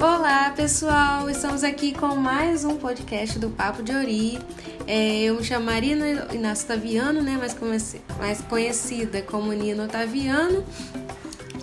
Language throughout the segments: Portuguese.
Olá pessoal, estamos aqui com mais um podcast do Papo de Ori. É, eu me chamo Marina Inácio Otaviano, né, mais, mais conhecida como Nina Otaviano,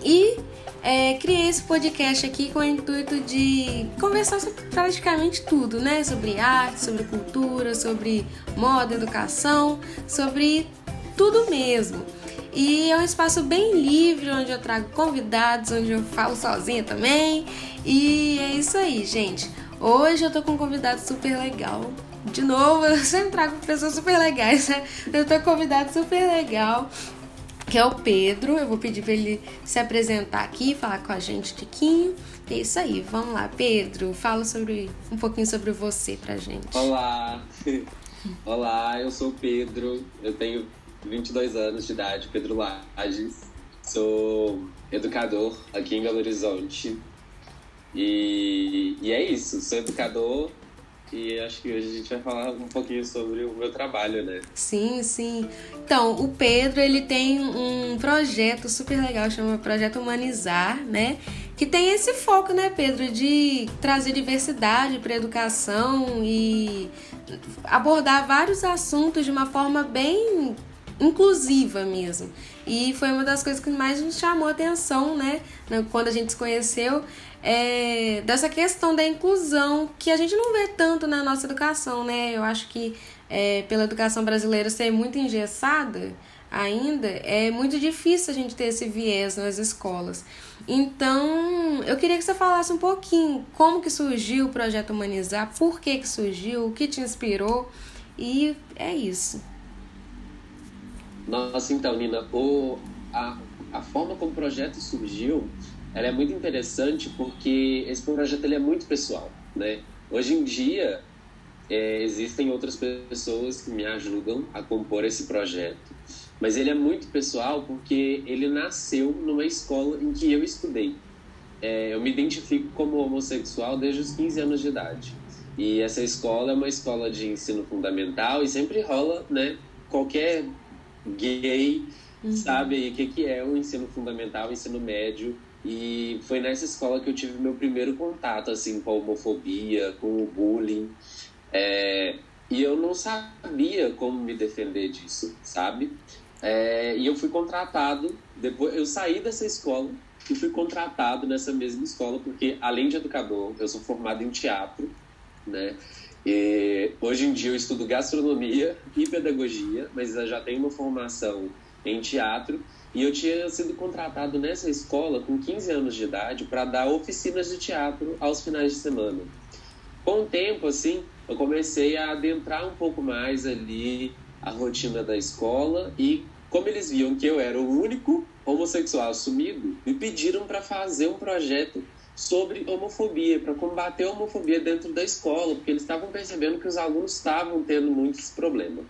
e é, criei esse podcast aqui com o intuito de conversar sobre praticamente tudo, né? Sobre arte, sobre cultura, sobre moda, educação, sobre tudo mesmo. E é um espaço bem livre, onde eu trago convidados, onde eu falo sozinha também. E é isso aí, gente. Hoje eu tô com um convidado super legal. De novo, eu sempre trago pessoas super legais, né? Eu tô com um convidado super legal que é o Pedro. Eu vou pedir para ele se apresentar aqui, falar com a gente um tiquinho. É isso aí, vamos lá, Pedro. Fala sobre um pouquinho sobre você pra gente. Olá. Olá, eu sou o Pedro. Eu tenho 22 anos de idade, Pedro Lages. Sou educador aqui em Belo Horizonte. E, e é isso, sou educador e acho que hoje a gente vai falar um pouquinho sobre o meu trabalho, né? Sim, sim. Então, o Pedro, ele tem um projeto super legal, chama Projeto Humanizar, né? Que tem esse foco, né, Pedro, de trazer diversidade para a educação e abordar vários assuntos de uma forma bem inclusiva mesmo. E foi uma das coisas que mais nos chamou a atenção, né? Quando a gente se conheceu, é, dessa questão da inclusão, que a gente não vê tanto na nossa educação, né? Eu acho que é, pela educação brasileira ser muito engessada ainda, é muito difícil a gente ter esse viés nas escolas. Então, eu queria que você falasse um pouquinho como que surgiu o projeto Humanizar, por que que surgiu, o que te inspirou, e é isso. Nossa, então, Nina, o, a, a forma como o projeto surgiu, ela é muito interessante porque esse projeto ele é muito pessoal, né? Hoje em dia, é, existem outras pessoas que me ajudam a compor esse projeto, mas ele é muito pessoal porque ele nasceu numa escola em que eu estudei. É, eu me identifico como homossexual desde os 15 anos de idade. E essa escola é uma escola de ensino fundamental e sempre rola, né, qualquer gay uhum. sabe o que, que é o ensino fundamental, o ensino médio. E foi nessa escola que eu tive meu primeiro contato assim com a homofobia, com o bullying. É, e eu não sabia como me defender disso, sabe? É, e eu fui contratado, depois eu saí dessa escola e fui contratado nessa mesma escola, porque além de educador, eu sou formado em teatro, né? E hoje em dia eu estudo gastronomia e pedagogia, mas eu já tenho uma formação em teatro e eu tinha sido contratado nessa escola com 15 anos de idade para dar oficinas de teatro aos finais de semana. Com o tempo, assim, eu comecei a adentrar um pouco mais ali a rotina da escola e como eles viam que eu era o único homossexual assumido, me pediram para fazer um projeto sobre homofobia, para combater a homofobia dentro da escola, porque eles estavam percebendo que os alunos estavam tendo muitos problemas.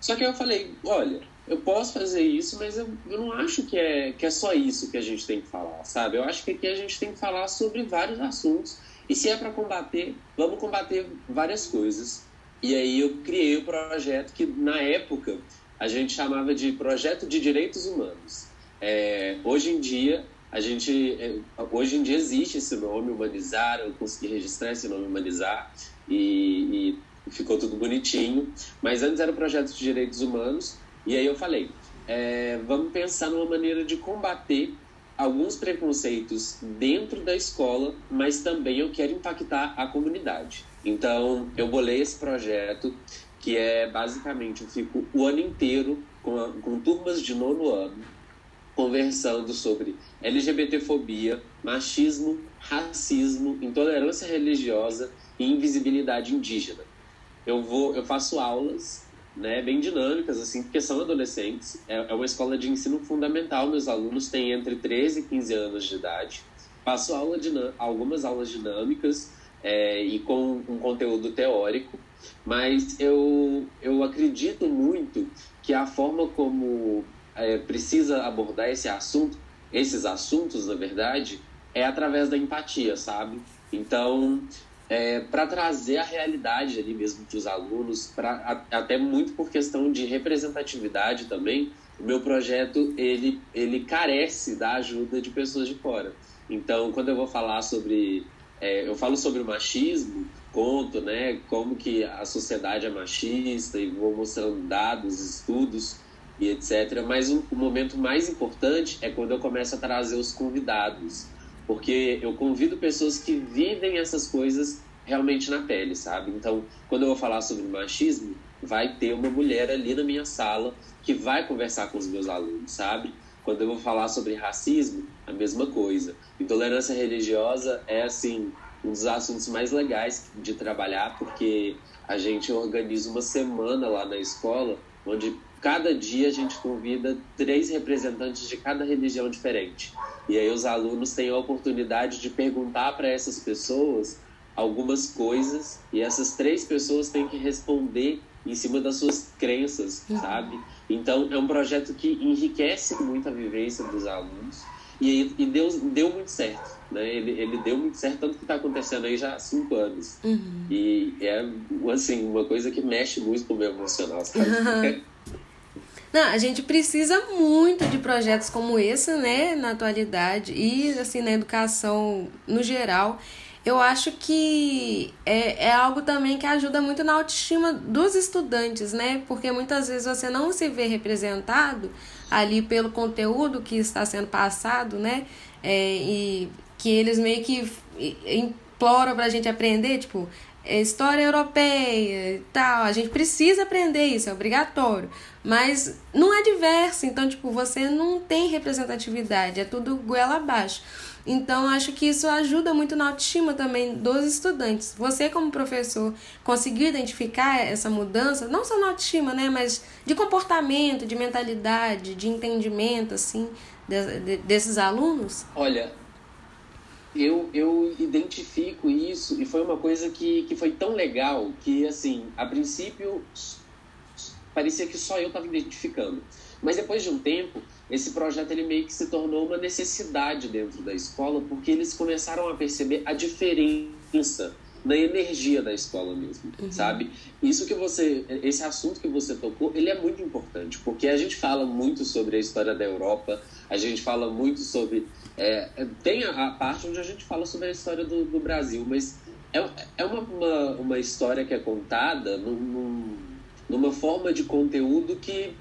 Só que eu falei, olha, eu posso fazer isso, mas eu, eu não acho que é, que é só isso que a gente tem que falar, sabe? Eu acho que aqui a gente tem que falar sobre vários assuntos, e se é para combater, vamos combater várias coisas. E aí eu criei o projeto que, na época, a gente chamava de Projeto de Direitos Humanos. É, hoje em dia, a gente é, hoje em dia existe esse nome humanizar eu consegui registrar esse nome humanizar e, e ficou tudo bonitinho mas antes era o projeto de direitos humanos e aí eu falei é, vamos pensar numa maneira de combater alguns preconceitos dentro da escola mas também eu quero impactar a comunidade então eu bolei esse projeto que é basicamente eu fico o ano inteiro com, a, com turmas de nono ano conversando sobre LGBTfobia, machismo, racismo, intolerância religiosa e invisibilidade indígena. Eu vou, eu faço aulas, né, bem dinâmicas assim, porque são adolescentes. É, é uma escola de ensino fundamental, meus alunos têm entre 13 e 15 anos de idade. Faço aula algumas aulas dinâmicas é, e com um conteúdo teórico, mas eu, eu acredito muito que a forma como é, precisa abordar esse assunto, esses assuntos, na verdade, é através da empatia, sabe? Então, é, para trazer a realidade ali mesmo para os alunos, pra, até muito por questão de representatividade também, o meu projeto ele, ele carece da ajuda de pessoas de fora. Então, quando eu vou falar sobre é, eu falo sobre o machismo, conto, né, como que a sociedade é machista e vou mostrando dados, estudos e etc. Mas o, o momento mais importante é quando eu começo a trazer os convidados, porque eu convido pessoas que vivem essas coisas realmente na pele, sabe? Então, quando eu vou falar sobre machismo, vai ter uma mulher ali na minha sala que vai conversar com os meus alunos, sabe? Quando eu vou falar sobre racismo, a mesma coisa. Intolerância religiosa é, assim, um dos assuntos mais legais de trabalhar, porque a gente organiza uma semana lá na escola, onde cada dia a gente convida três representantes de cada religião diferente. E aí os alunos têm a oportunidade de perguntar para essas pessoas algumas coisas e essas três pessoas têm que responder em cima das suas crenças, uhum. sabe? Então é um projeto que enriquece muito a vivência dos alunos e, e deu, deu muito certo, né? Ele, ele deu muito certo, tanto que está acontecendo aí já há cinco anos. Uhum. E é, assim, uma coisa que mexe muito com o meu emocional, sabe? Não, a gente precisa muito de projetos como esse, né, na atualidade e assim na educação no geral eu acho que é, é algo também que ajuda muito na autoestima dos estudantes, né? Porque muitas vezes você não se vê representado ali pelo conteúdo que está sendo passado, né? É, e que eles meio que imploram para a gente aprender, tipo, história europeia e tal. A gente precisa aprender isso, é obrigatório. Mas não é diverso, então, tipo, você não tem representatividade, é tudo goela abaixo. Então, acho que isso ajuda muito na autoestima também dos estudantes. Você, como professor, conseguiu identificar essa mudança, não só na autoestima, né, mas de comportamento, de mentalidade, de entendimento, assim, de, de, desses alunos? Olha, eu, eu identifico isso e foi uma coisa que, que foi tão legal que, assim, a princípio parecia que só eu estava identificando. Mas depois de um tempo, esse projeto ele meio que se tornou uma necessidade dentro da escola, porque eles começaram a perceber a diferença na energia da escola mesmo, uhum. sabe? Isso que você, esse assunto que você tocou, ele é muito importante, porque a gente fala muito sobre a história da Europa, a gente fala muito sobre, é, tem a, a, parte onde a gente fala sobre a história do, do Brasil, mas é, é uma, uma, uma, história que é contada num, num, numa forma de conteúdo que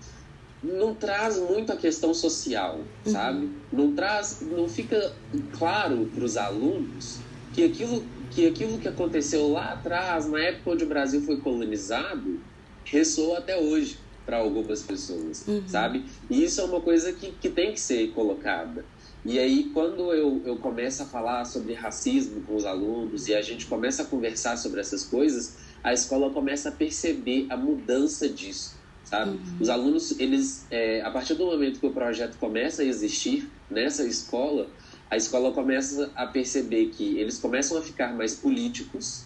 não traz muito a questão social, uhum. sabe? Não traz, não fica claro para os alunos que aquilo, que aquilo que aconteceu lá atrás, na época onde o Brasil foi colonizado, ressoa até hoje para algumas pessoas, uhum. sabe? E isso é uma coisa que, que tem que ser colocada. E aí, quando eu, eu começo a falar sobre racismo com os alunos e a gente começa a conversar sobre essas coisas, a escola começa a perceber a mudança disso sabe? Uhum. Os alunos, eles, é, a partir do momento que o projeto começa a existir nessa escola, a escola começa a perceber que eles começam a ficar mais políticos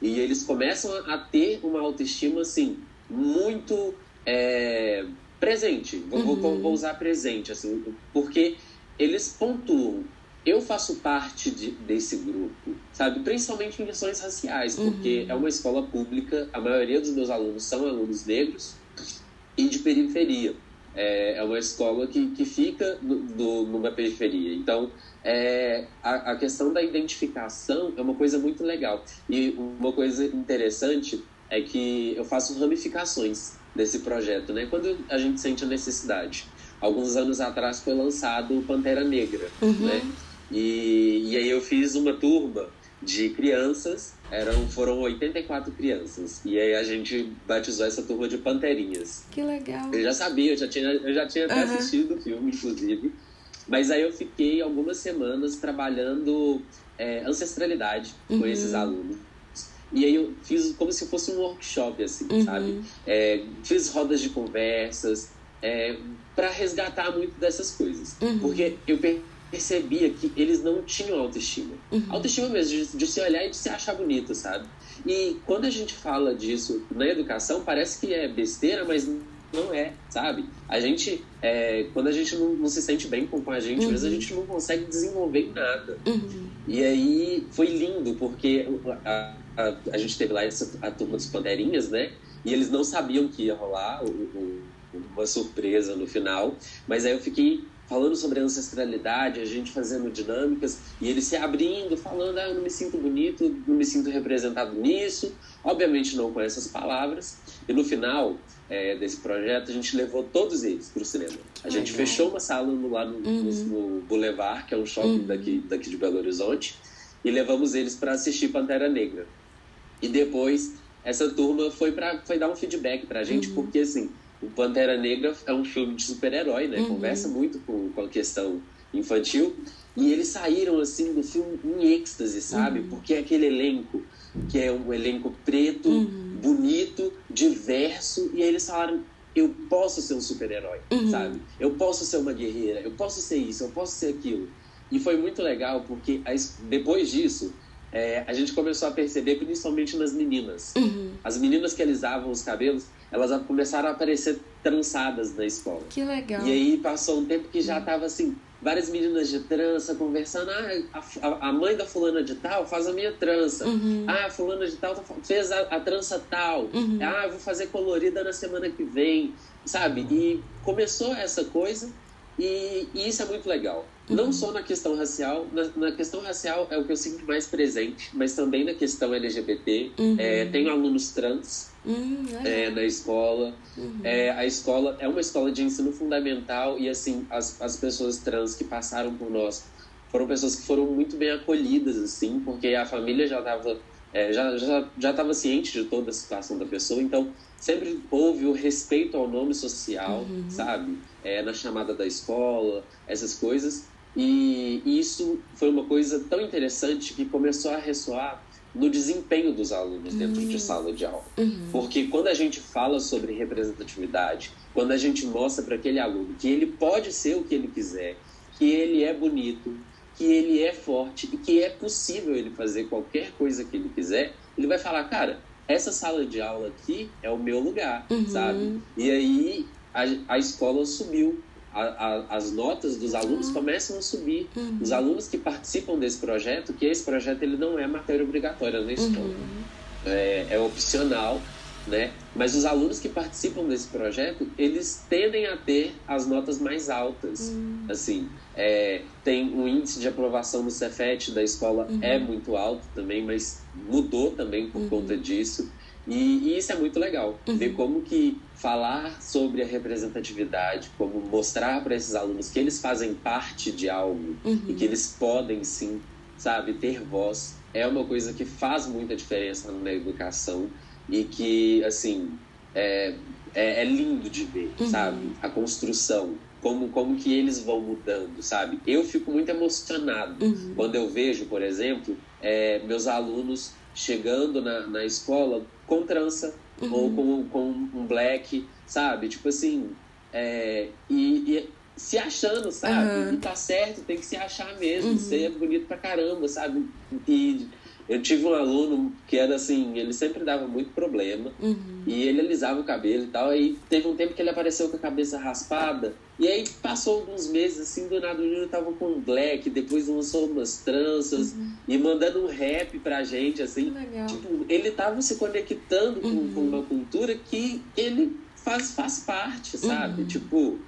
e eles começam a ter uma autoestima, assim, muito é, presente. Vou, uhum. vou, vou, usar presente, assim, porque eles pontuam. Eu faço parte de, desse grupo, sabe? Principalmente em questões raciais, porque uhum. é uma escola pública, a maioria dos meus alunos são alunos negros, e de periferia. É, é uma escola que, que fica no, numa periferia. Então, é, a, a questão da identificação é uma coisa muito legal. E uma coisa interessante é que eu faço ramificações desse projeto, né? Quando a gente sente a necessidade. Alguns anos atrás foi lançado Pantera Negra, uhum. né? E, e aí eu fiz uma turma de crianças eram, foram 84 crianças. E aí a gente batizou essa turma de Panterinhas. Que legal. Eu já sabia, eu já tinha, eu já tinha até uhum. assistido o filme, inclusive. Mas aí eu fiquei algumas semanas trabalhando é, ancestralidade uhum. com esses alunos. E aí eu fiz como se fosse um workshop, assim, uhum. sabe? É, fiz rodas de conversas é, para resgatar muito dessas coisas. Uhum. Porque eu percebia que eles não tinham autoestima. Uhum. Autoestima mesmo, de, de, se olhar e de se achar bonito, sabe? E quando a gente fala disso na educação, parece que é besteira, mas não é, sabe? A gente, é, quando a gente não, não, se sente bem com, a gente, uhum. mesmo a gente não consegue desenvolver nada. Uhum. E aí foi lindo, porque a, a, a, gente teve lá essa, a turma dos Pandeirinhas, né? E eles não sabiam que ia rolar o, o, uma surpresa no final, mas aí eu fiquei falando sobre ancestralidade, a gente fazendo dinâmicas e ele se abrindo, falando: ah, eu não me sinto bonito, não me sinto representado nisso. Obviamente não com essas palavras. E no final é, desse projeto, a gente levou todos eles para o cinema. A gente fechou uma sala no, lá no, uhum. no, Boulevard, que é um shopping uhum. daqui, daqui de Belo Horizonte, e levamos eles para assistir Pantera Negra. E depois essa turma foi para foi dar um feedback para a gente, uhum. porque assim o Pantera Negra é um filme de super-herói, né? Uhum. Conversa muito com, com a questão infantil. E eles saíram, assim, do filme em êxtase, sabe? Uhum. Porque aquele elenco, que é um elenco preto, uhum. bonito, diverso. E aí eles falaram, eu posso ser um super-herói, uhum. sabe? Eu posso ser uma guerreira, eu posso ser isso, eu posso ser aquilo. E foi muito legal, porque depois disso, é, a gente começou a perceber, principalmente nas meninas. Uhum. As meninas que alisavam os cabelos, elas começaram a aparecer trançadas na escola. Que legal. E aí passou um tempo que já tava assim, várias meninas de trança conversando. Ah, a, a mãe da fulana de tal faz a minha trança. Uhum. Ah, a fulana de tal fez a, a trança tal. Uhum. Ah, vou fazer colorida na semana que vem. Sabe? E começou essa coisa e, e isso é muito legal. Uhum. Não só na questão racial, na, na, questão racial é o que eu sinto mais presente, mas também na questão LGBT. Uhum. É, tenho alunos trans uhum, é, na escola. Uhum. É, a escola é uma escola de ensino fundamental e assim as, as pessoas trans que passaram por nós foram pessoas que foram muito bem acolhidas assim, porque a família já estava é, já já já ciente de toda a situação da pessoa, então sempre houve o respeito ao nome social, uhum. sabe? É, na chamada da escola, essas coisas. E isso foi uma coisa tão interessante que começou a ressoar no desempenho dos alunos dentro uhum. de sala de aula. Uhum. Porque quando a gente fala sobre representatividade, quando a gente mostra para aquele aluno que ele pode ser o que ele quiser, que ele é bonito, que ele é forte e que é possível ele fazer qualquer coisa que ele quiser, ele vai falar, cara, essa sala de aula aqui é o meu lugar, uhum. sabe? E aí a, a escola subiu. A, a, as notas dos alunos uhum. começam a subir. Uhum. Os alunos que participam desse projeto, que esse projeto ele não é matéria obrigatória na escola, uhum. é, é opcional, né? Mas os alunos que participam desse projeto, eles tendem a ter as notas mais altas. Uhum. Assim, é, tem um índice de aprovação no Cefet da escola uhum. é muito alto também, mas mudou também por uhum. conta disso. E, e, isso é muito legal, uhum. ver como que falar sobre a representatividade, como mostrar para esses alunos que eles fazem parte de algo e que uhum. eles podem sim, sabe, ter voz, é uma coisa que faz muita diferença na educação e que, assim, é, é, é lindo de ver, uhum. sabe? A construção, como, como que eles vão mudando, sabe? Eu fico muito emocionado uhum. quando eu vejo, por exemplo, é, meus alunos chegando na, na escola com trança uhum. ou com, com um black, sabe? Tipo assim, é, e, e, se achando, sabe? Uhum. E tá certo, tem que se achar mesmo, uhum. ser bonito pra caramba, sabe? E eu tive um aluno que era assim, ele sempre dava muito problema uhum. e ele alisava o cabelo e tal. Aí teve um tempo que ele apareceu com a cabeça raspada. E aí passou alguns meses, assim, do nada o Júnior tava com um black, depois lançou umas tranças uhum. e mandando um rap pra gente, assim. Legal. Tipo, ele tava se conectando uhum. com, com, uma cultura que ele faz, faz parte, sabe? Uhum. Tipo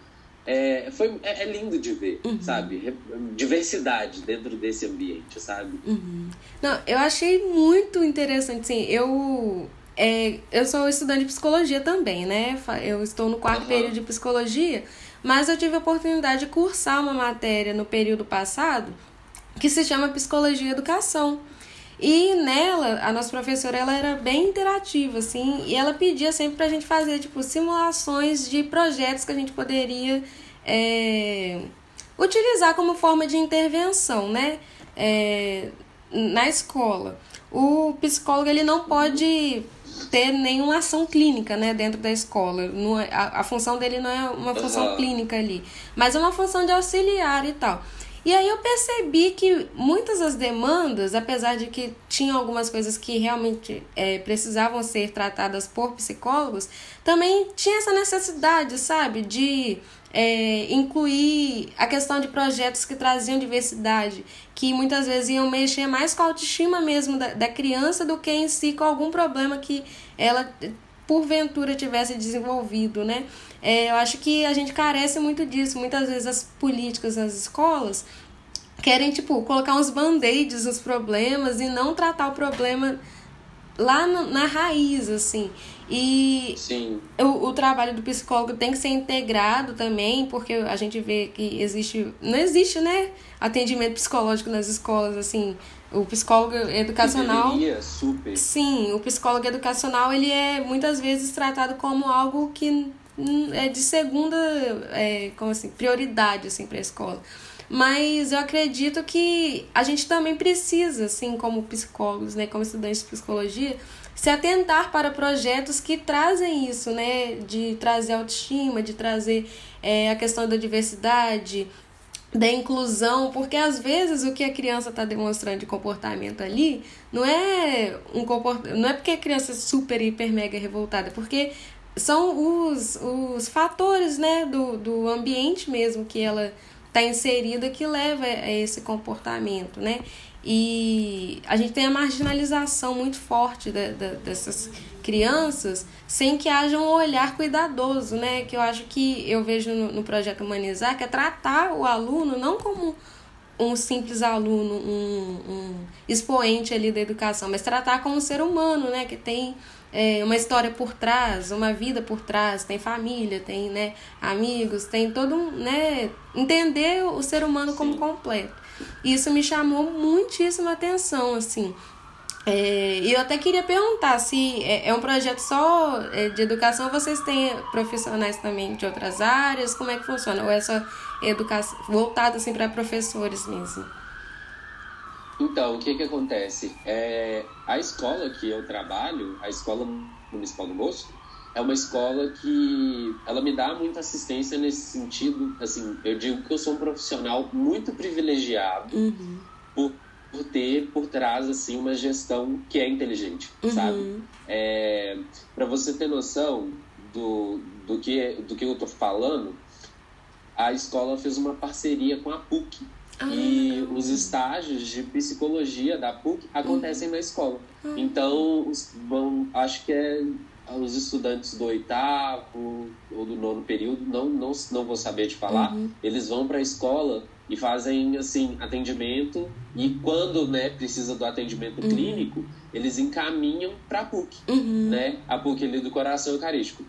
é, foi, é, é, lindo de ver, uhum. sabe? Diversidade dentro desse ambiente, sabe? Uhum. Não, eu achei muito interessante, sim. Eu, é, eu sou estudante de psicologia também, né? Eu estou no quarto uhum. período de psicologia, mas eu tive a oportunidade de cursar uma matéria no período passado que se chama Psicologia e Educação. E nela, a nossa professora ela era bem interativa, assim, e ela pedia sempre pra gente fazer, tipo, simulações de projetos que a gente poderia é, utilizar como forma de intervenção, né? É, na escola. O psicólogo ele não pode ter nenhuma ação clínica né, dentro da escola. É, a, a função dele não é uma função clínica ali, mas é uma função de auxiliar e tal. E aí eu percebi que muitas das demandas, apesar de que tinham algumas coisas que realmente é, precisavam ser tratadas por psicólogos, também tinha essa necessidade, sabe, de é, incluir a questão de projetos que traziam diversidade, que muitas vezes iam mexer mais com a autoestima mesmo da, da criança do que em si com algum problema que ela porventura tivesse desenvolvido, né? É, eu acho que a gente carece muito disso. Muitas vezes as políticas nas escolas querem, tipo, colocar uns band-aids nos problemas e não tratar o problema lá no, na raiz, assim. E Sim. O, o trabalho do psicólogo tem que ser integrado também, porque a gente vê que existe. Não existe, né? Atendimento psicológico nas escolas, assim. O psicólogo educacional. Deveria, super. Sim, o psicólogo educacional ele é muitas vezes tratado como algo que é de segunda é, como assim, prioridade assim, para a escola. Mas eu acredito que a gente também precisa, assim, como psicólogos, né, como estudantes de psicologia, se atentar para projetos que trazem isso, né, de trazer autoestima, de trazer é, a questão da diversidade, da inclusão, porque às vezes o que a criança está demonstrando de comportamento ali não é um comportamento, não é porque a criança é super, hiper, mega revoltada, porque são os, os fatores né, do, do ambiente mesmo que ela está inserida que leva a esse comportamento, né? E a gente tem a marginalização muito forte da, da, dessas crianças sem que haja um olhar cuidadoso, né? Que eu acho que eu vejo no, no projeto Humanizar, que é tratar o aluno não como um simples aluno, um, um expoente ali da educação, mas tratar como um ser humano, né? Que tem é, uma história por trás, uma vida por trás, tem família, tem né, amigos, tem todo um. Né, entender o ser humano Sim. como completo. Isso me chamou muitíssima atenção, assim. É, e eu até queria perguntar se é, é um projeto só é, de educação ou vocês têm profissionais também de outras áreas? Como é que funciona? Ou é só educação voltado assim, para professores mesmo? Então, o que que acontece? É, a escola que eu trabalho, a Escola Municipal do Moço, é uma escola que ela me dá muita assistência nesse sentido. Assim, eu digo que eu sou um profissional muito privilegiado uhum. por, por ter por trás assim uma gestão que é inteligente, uhum. sabe? É, Para você ter noção do, do que do que eu tô falando, a escola fez uma parceria com a PUC e os estágios de psicologia da PUC acontecem na escola. Então, vão, acho que é os estudantes do oitavo ou do nono período, não, não, não vou saber te falar, uhum. eles vão para a escola e fazem assim atendimento e quando né precisa do atendimento uhum. clínico eles encaminham para a PUC uhum. né a PUC ali do coração eucarístico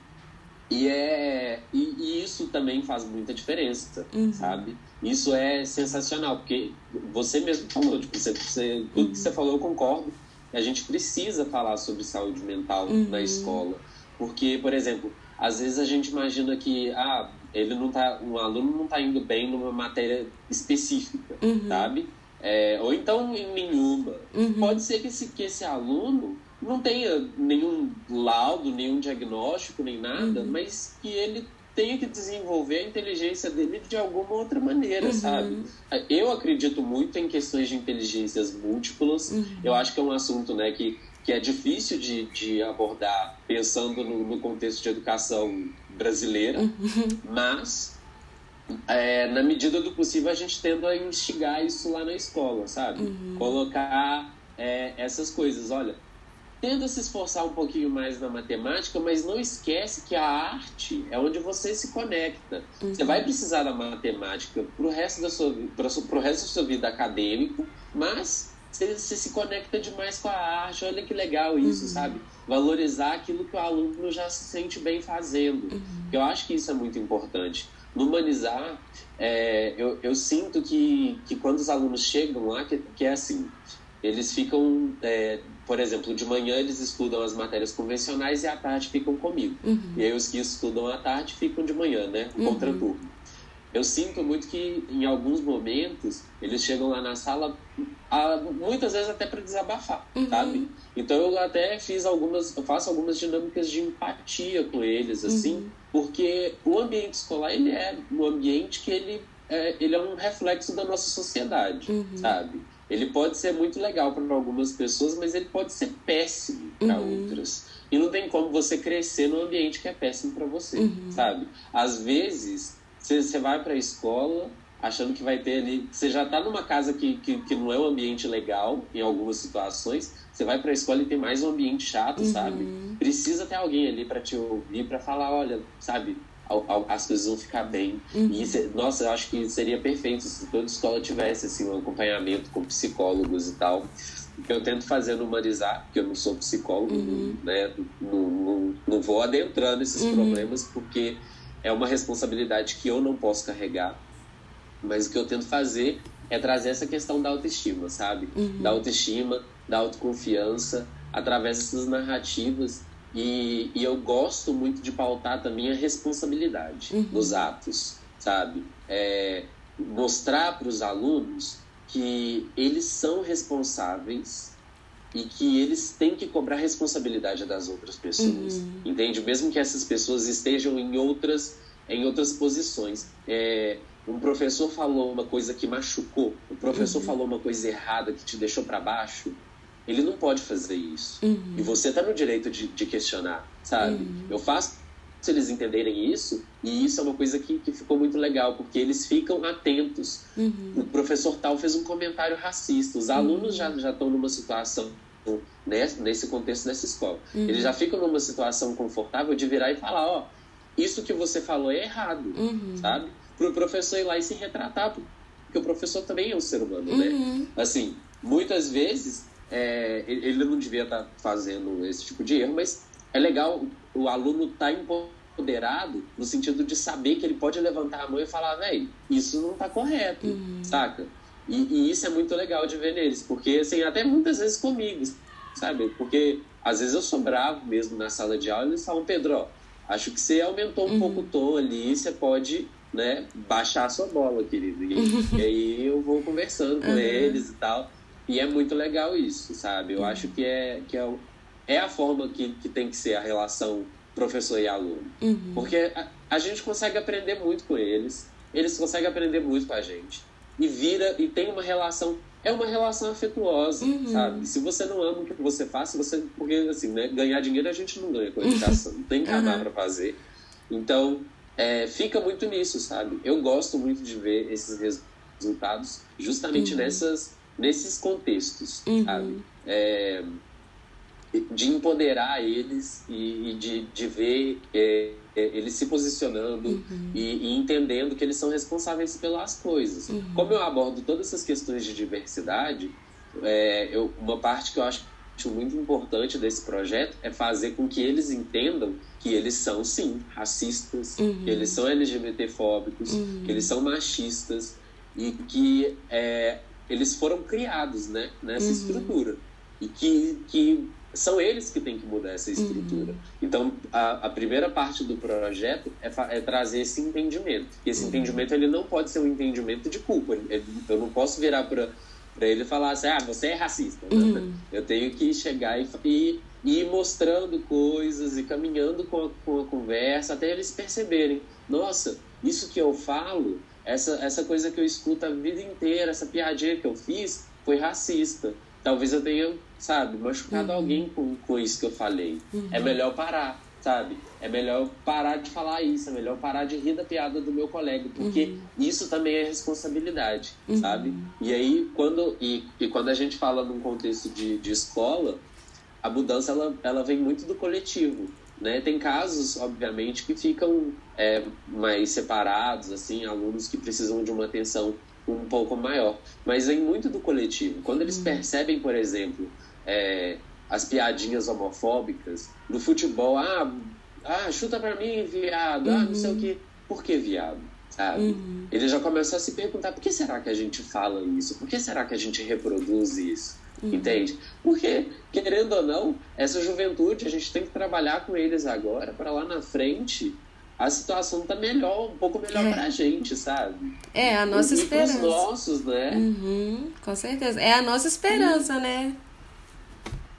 e é e, e isso também faz muita diferença uhum. sabe isso é sensacional, porque você mesmo falou, tipo, você, você, tudo que você falou eu concordo. A gente precisa falar sobre saúde mental uhum. na escola. Porque, por exemplo, às vezes a gente imagina que ah, ele não tá, um aluno não está indo bem numa matéria específica, uhum. sabe? É, ou então em nenhuma. Uhum. Pode ser que esse, que esse aluno não tenha nenhum laudo, nenhum diagnóstico, nem nada, uhum. mas que ele tenha que desenvolver a inteligência dele de alguma outra maneira, uhum. sabe? Eu acredito muito em questões de inteligências múltiplas. Uhum. Eu acho que é um assunto, né, que, que é difícil de, de abordar pensando no, no contexto de educação brasileira, uhum. mas é, na medida do possível a gente tenta instigar isso lá na escola, sabe? Uhum. Colocar é, essas coisas, olha tenta se esforçar um pouquinho mais na matemática, mas não esquece que a arte é onde você se conecta. Uhum. Você vai precisar da matemática para o resto da sua pro resto da sua vida acadêmica, mas você, você, se conecta demais com a arte. Olha que legal isso, uhum. sabe? Valorizar aquilo que o aluno já se sente bem fazendo. Uhum. Eu acho que isso é muito importante. No humanizar, é, eu, eu sinto que, que quando os alunos chegam lá, que, que é assim, eles ficam é, por exemplo, de manhã eles estudam as matérias convencionais e à tarde ficam comigo. Uhum. E aí os que estudam à tarde ficam de manhã, né? Uhum. contraturno. Eu sinto muito que em alguns momentos eles chegam lá na sala, muitas vezes até para desabafar, uhum. sabe? Então eu até fiz algumas, eu faço algumas dinâmicas de empatia com eles, assim, uhum. porque o ambiente escolar ele é um ambiente que ele é, ele é um reflexo da nossa sociedade, uhum. sabe? Ele pode ser muito legal para algumas pessoas, mas ele pode ser péssimo para uhum. outras. E não tem como você crescer num ambiente que é péssimo para você, uhum. sabe? Às vezes, você vai para a escola achando que vai ter ali. Você já está numa casa que, que, que, não é um ambiente legal em algumas situações. Você vai para a escola e tem mais um ambiente chato, uhum. sabe? Precisa ter alguém ali para te ouvir, para falar, olha, sabe? As coisas vão ficar bem. Uhum. E, isso, nossa, eu acho que seria perfeito se toda escola tivesse assim, um acompanhamento com psicólogos e tal. O que eu tento fazer no Humanizar, porque eu não sou psicólogo, uhum. né? Não, não, não vou adentrando esses uhum. problemas, porque é uma responsabilidade que eu não posso carregar mas o que eu tento fazer é trazer essa questão da autoestima, sabe? Uhum. Da autoestima, da autoconfiança, através dessas narrativas. E, e eu gosto muito de pautar também a responsabilidade uhum. nos atos, sabe? É, mostrar para os alunos que eles são responsáveis e que eles têm que cobrar responsabilidade das outras pessoas, uhum. entende? Mesmo que essas pessoas estejam em outras em outras posições. É, um professor falou uma coisa que machucou, o professor uhum. falou uma coisa errada que te deixou para baixo, ele não pode fazer isso. Uhum. E você tá no direito de, de questionar, sabe? Uhum. Eu faço se eles entenderem isso, e isso é uma coisa que, que ficou muito legal, porque eles ficam atentos. Uhum. O professor tal fez um comentário racista, os alunos já já estão numa situação nesse, nesse contexto dessa escola. Uhum. Eles já ficam numa situação confortável de virar e falar, ó, oh, isso que você falou é errado, uhum. sabe? para o professor ir lá e se retratar, porque o professor também é um ser humano, né? uhum. né? Assim, muitas vezes é, ele não devia estar tá fazendo esse tipo de erro, mas é legal o aluno estar tá empoderado no sentido de saber que ele pode levantar a mão e falar, velho, isso não está correto, uhum. saca? E, e, isso é muito legal de ver neles, porque assim, até muitas vezes comigo, sabe? Porque às vezes eu sou bravo mesmo na sala de aula e eles falam, Pedro, ó, acho que você aumentou um uhum. pouco o tom ali, você pode né, baixar a sua bola, querido. E, e aí eu vou conversando com uhum. eles e tal. E é muito legal isso, sabe? Eu uhum. acho que é, que é, é a forma que, que tem que ser a relação professor e aluno. Uhum. Porque a, a, gente consegue aprender muito com eles, eles conseguem aprender muito com a gente. E vira, e tem uma relação, é uma relação afetuosa, uhum. sabe? Se você não ama o que você faz, você, porque assim, né, ganhar dinheiro a gente não ganha com educação, não tem que uhum. para fazer. Então, é, fica muito nisso, sabe? Eu gosto muito de ver esses resultados justamente uhum. nessas, nesses contextos, uhum. sabe? É, de empoderar eles e, e de, de ver é, é eles se posicionando uhum. e, e, entendendo que eles são responsáveis pelas coisas. Uhum. Como eu abordo todas essas questões de diversidade, é, eu, uma parte que eu acho muito importante desse projeto é fazer com que eles entendam que eles são, sim, racistas, uhum. que eles são LGBTfóbicos, uhum. que eles são machistas e que é, eles foram criados né, nessa uhum. estrutura. E que, que são eles que têm que mudar essa estrutura. Uhum. Então, a, a, primeira parte do projeto é, é trazer esse entendimento. E esse uhum. entendimento ele não pode ser um entendimento de culpa. Eu não posso virar para ele falar assim, ah, você é racista. Uhum. Eu tenho que chegar e, e, ir mostrando coisas e caminhando com a, com a conversa até eles perceberem, nossa, isso que eu falo, essa, essa coisa que eu escuto a vida inteira, essa piadinha que eu fiz, foi racista. Talvez eu tenha, sabe, machucado uhum. alguém com, com isso que eu falei. Uhum. É melhor parar sabe? É melhor parar de falar isso, é melhor parar de rir da piada do meu colega, porque uhum. isso também é responsabilidade, uhum. sabe? E aí, quando, e, e quando a gente fala num contexto de, de escola, a mudança ela, ela vem muito do coletivo, né? Tem casos, obviamente, que ficam é, mais separados, assim, alunos que precisam de uma atenção um pouco maior, mas vem muito do coletivo. Quando eles uhum. percebem, por exemplo, é, as piadinhas homofóbicas. No futebol, ah, ah chuta pra mim, viado, uhum. ah, não sei o uhum. que. Por que viado? Sabe? Uhum. Ele já começou a se perguntar por que será que a gente fala isso? Por que será que a gente reproduz isso? Uhum. Entende? Porque, querendo ou não, essa juventude, a gente tem que trabalhar com eles agora, para lá na frente a situação tá melhor, um pouco melhor é. pra gente, sabe? É, a nossa e esperança. Os nossos, né? Uhum, com certeza. É a nossa esperança, uhum. né?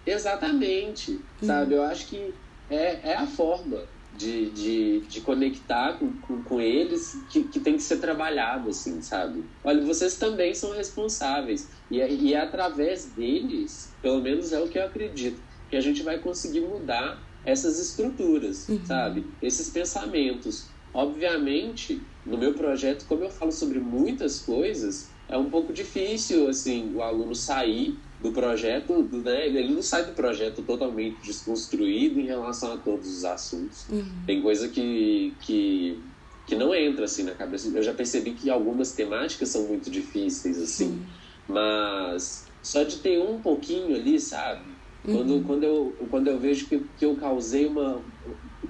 Exatamente, uhum. sabe? Eu acho que é, é a forma de, de, de conectar com, com, com, eles que, que tem que ser trabalhado, assim, sabe? Olha, vocês também são responsáveis. E é, e é através deles, pelo menos é o que eu acredito, que a gente vai conseguir mudar essas estruturas, uhum. sabe? Esses pensamentos. obviamente, no meu projeto, como eu falo sobre muitas coisas, é um pouco difícil, assim, o aluno sair do projeto, né? ele não sai do projeto totalmente desconstruído em relação a todos os assuntos. Uhum. Tem coisa que, que, que não entra, assim, na cabeça. Eu já percebi que algumas temáticas são muito difíceis, assim, mas só de ter um pouquinho ali, sabe? Uhum. Quando, quando, eu, quando eu vejo que, que eu causei uma...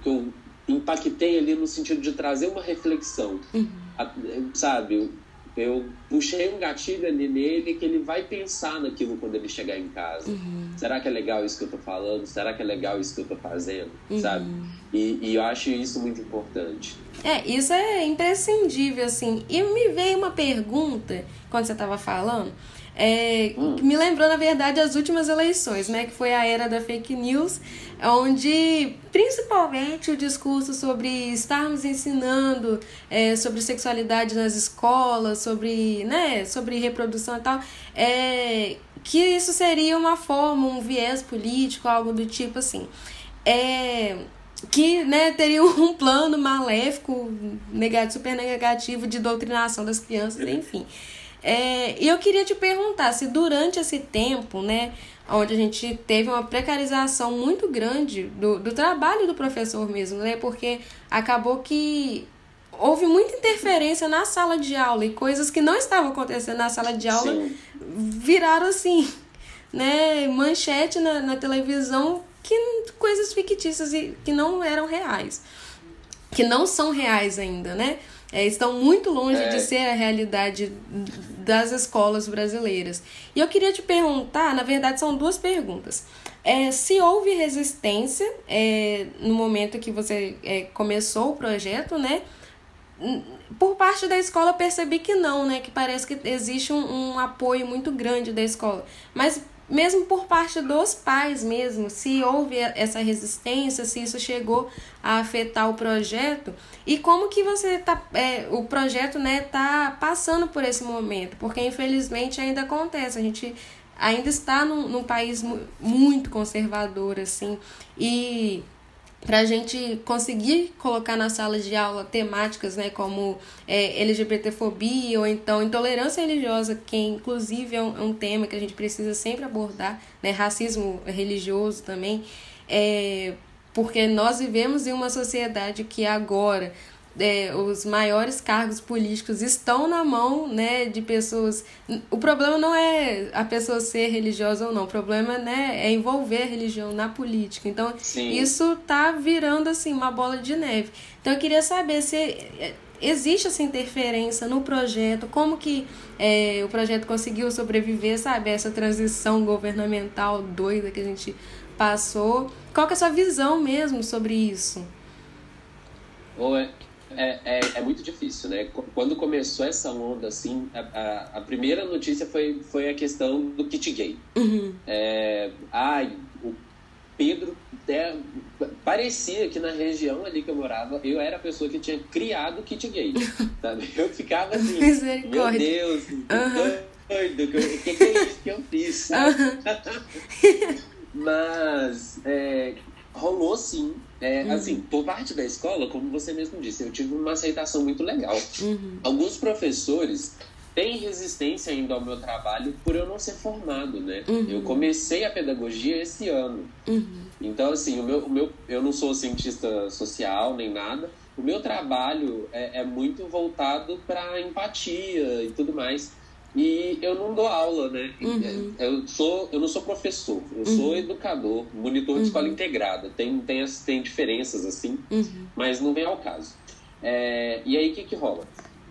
que eu impactei ali no sentido de trazer uma reflexão, uhum. sabe? Eu puxei um gatilho ali nele que ele vai pensar naquilo quando ele chegar em casa. Uhum. Será que é legal isso que eu tô falando? Será que é legal isso que eu tô fazendo? Uhum. Sabe? E, e, eu acho isso muito importante. É, isso é imprescindível, assim. E me veio uma pergunta quando você tava falando. É, hum. Me lembrou, na verdade, as últimas eleições, né? Que foi a era da fake news, onde principalmente o discurso sobre estarmos ensinando é, sobre sexualidade nas escolas, sobre, né, sobre reprodução e tal, é, que isso seria uma forma, um viés político, algo do tipo assim. É, que né, teria um plano maléfico, negativo, super negativo de doutrinação das crianças, enfim. É, e eu queria te perguntar se durante esse tempo, né, onde a gente teve uma precarização muito grande do, do trabalho do professor mesmo, né, porque acabou que houve muita interferência na sala de aula e coisas que não estavam acontecendo na sala de aula Sim. viraram assim, né, manchete na, na televisão que coisas fictícias e que não eram reais, que não são reais ainda, né? É, estão muito longe é. de ser a realidade das escolas brasileiras. E eu queria te perguntar, na verdade são duas perguntas. É, se houve resistência é, no momento que você é, começou o projeto, né? Por parte da escola percebi que não, né? Que parece que existe um, um apoio muito grande da escola. Mas mesmo por parte dos pais mesmo, se houve essa resistência, se isso chegou a afetar o projeto e como que você tá, é, o projeto né tá passando por esse momento, porque infelizmente ainda acontece, a gente ainda está num, num país muito conservador assim e para a gente conseguir colocar na sala de aula temáticas né, como é, LGBTfobia ou então intolerância religiosa, que inclusive é um, é um, tema que a gente precisa sempre abordar, né, racismo religioso também, é, porque nós vivemos em uma sociedade que agora é, os maiores cargos políticos estão na mão né, de pessoas. O problema não é a pessoa ser religiosa ou não, o problema né, é envolver a religião na política. Então, Sim. isso tá virando assim uma bola de neve. Então, eu queria saber se é, existe essa interferência no projeto, como que é, o projeto conseguiu sobreviver, sabe, essa transição governamental doida que a gente passou. Qual que é a sua visão mesmo sobre isso? Oi, é, é, é, muito difícil, né? Quando começou essa onda, assim, a, a, a, primeira notícia foi, foi a questão do kit gay. Uhum. É, ai, o Pedro até, parecia que na região ali que eu morava, eu era a pessoa que tinha criado o kit gay, sabe? Eu ficava assim, meu Deus, uhum. doido, o que, que, é isso que eu fiz, uhum. Mas é, rolou sim é, uhum. Assim, por parte da escola, como você mesmo disse, eu tive uma aceitação muito legal. Uhum. Alguns professores têm resistência ainda ao meu trabalho por eu não ser formado, né? Uhum. Eu comecei a pedagogia esse ano. Uhum. Então, assim, o meu, o meu, eu não sou cientista social nem nada. O meu trabalho é, é muito voltado para empatia e tudo mais. E eu não dou aula, né? Uhum. Eu, sou, eu não sou professor, eu uhum. sou educador, monitor de uhum. escola integrada. Tem, tem, tem diferenças assim, uhum. mas não vem ao caso. É, e aí o que, que rola?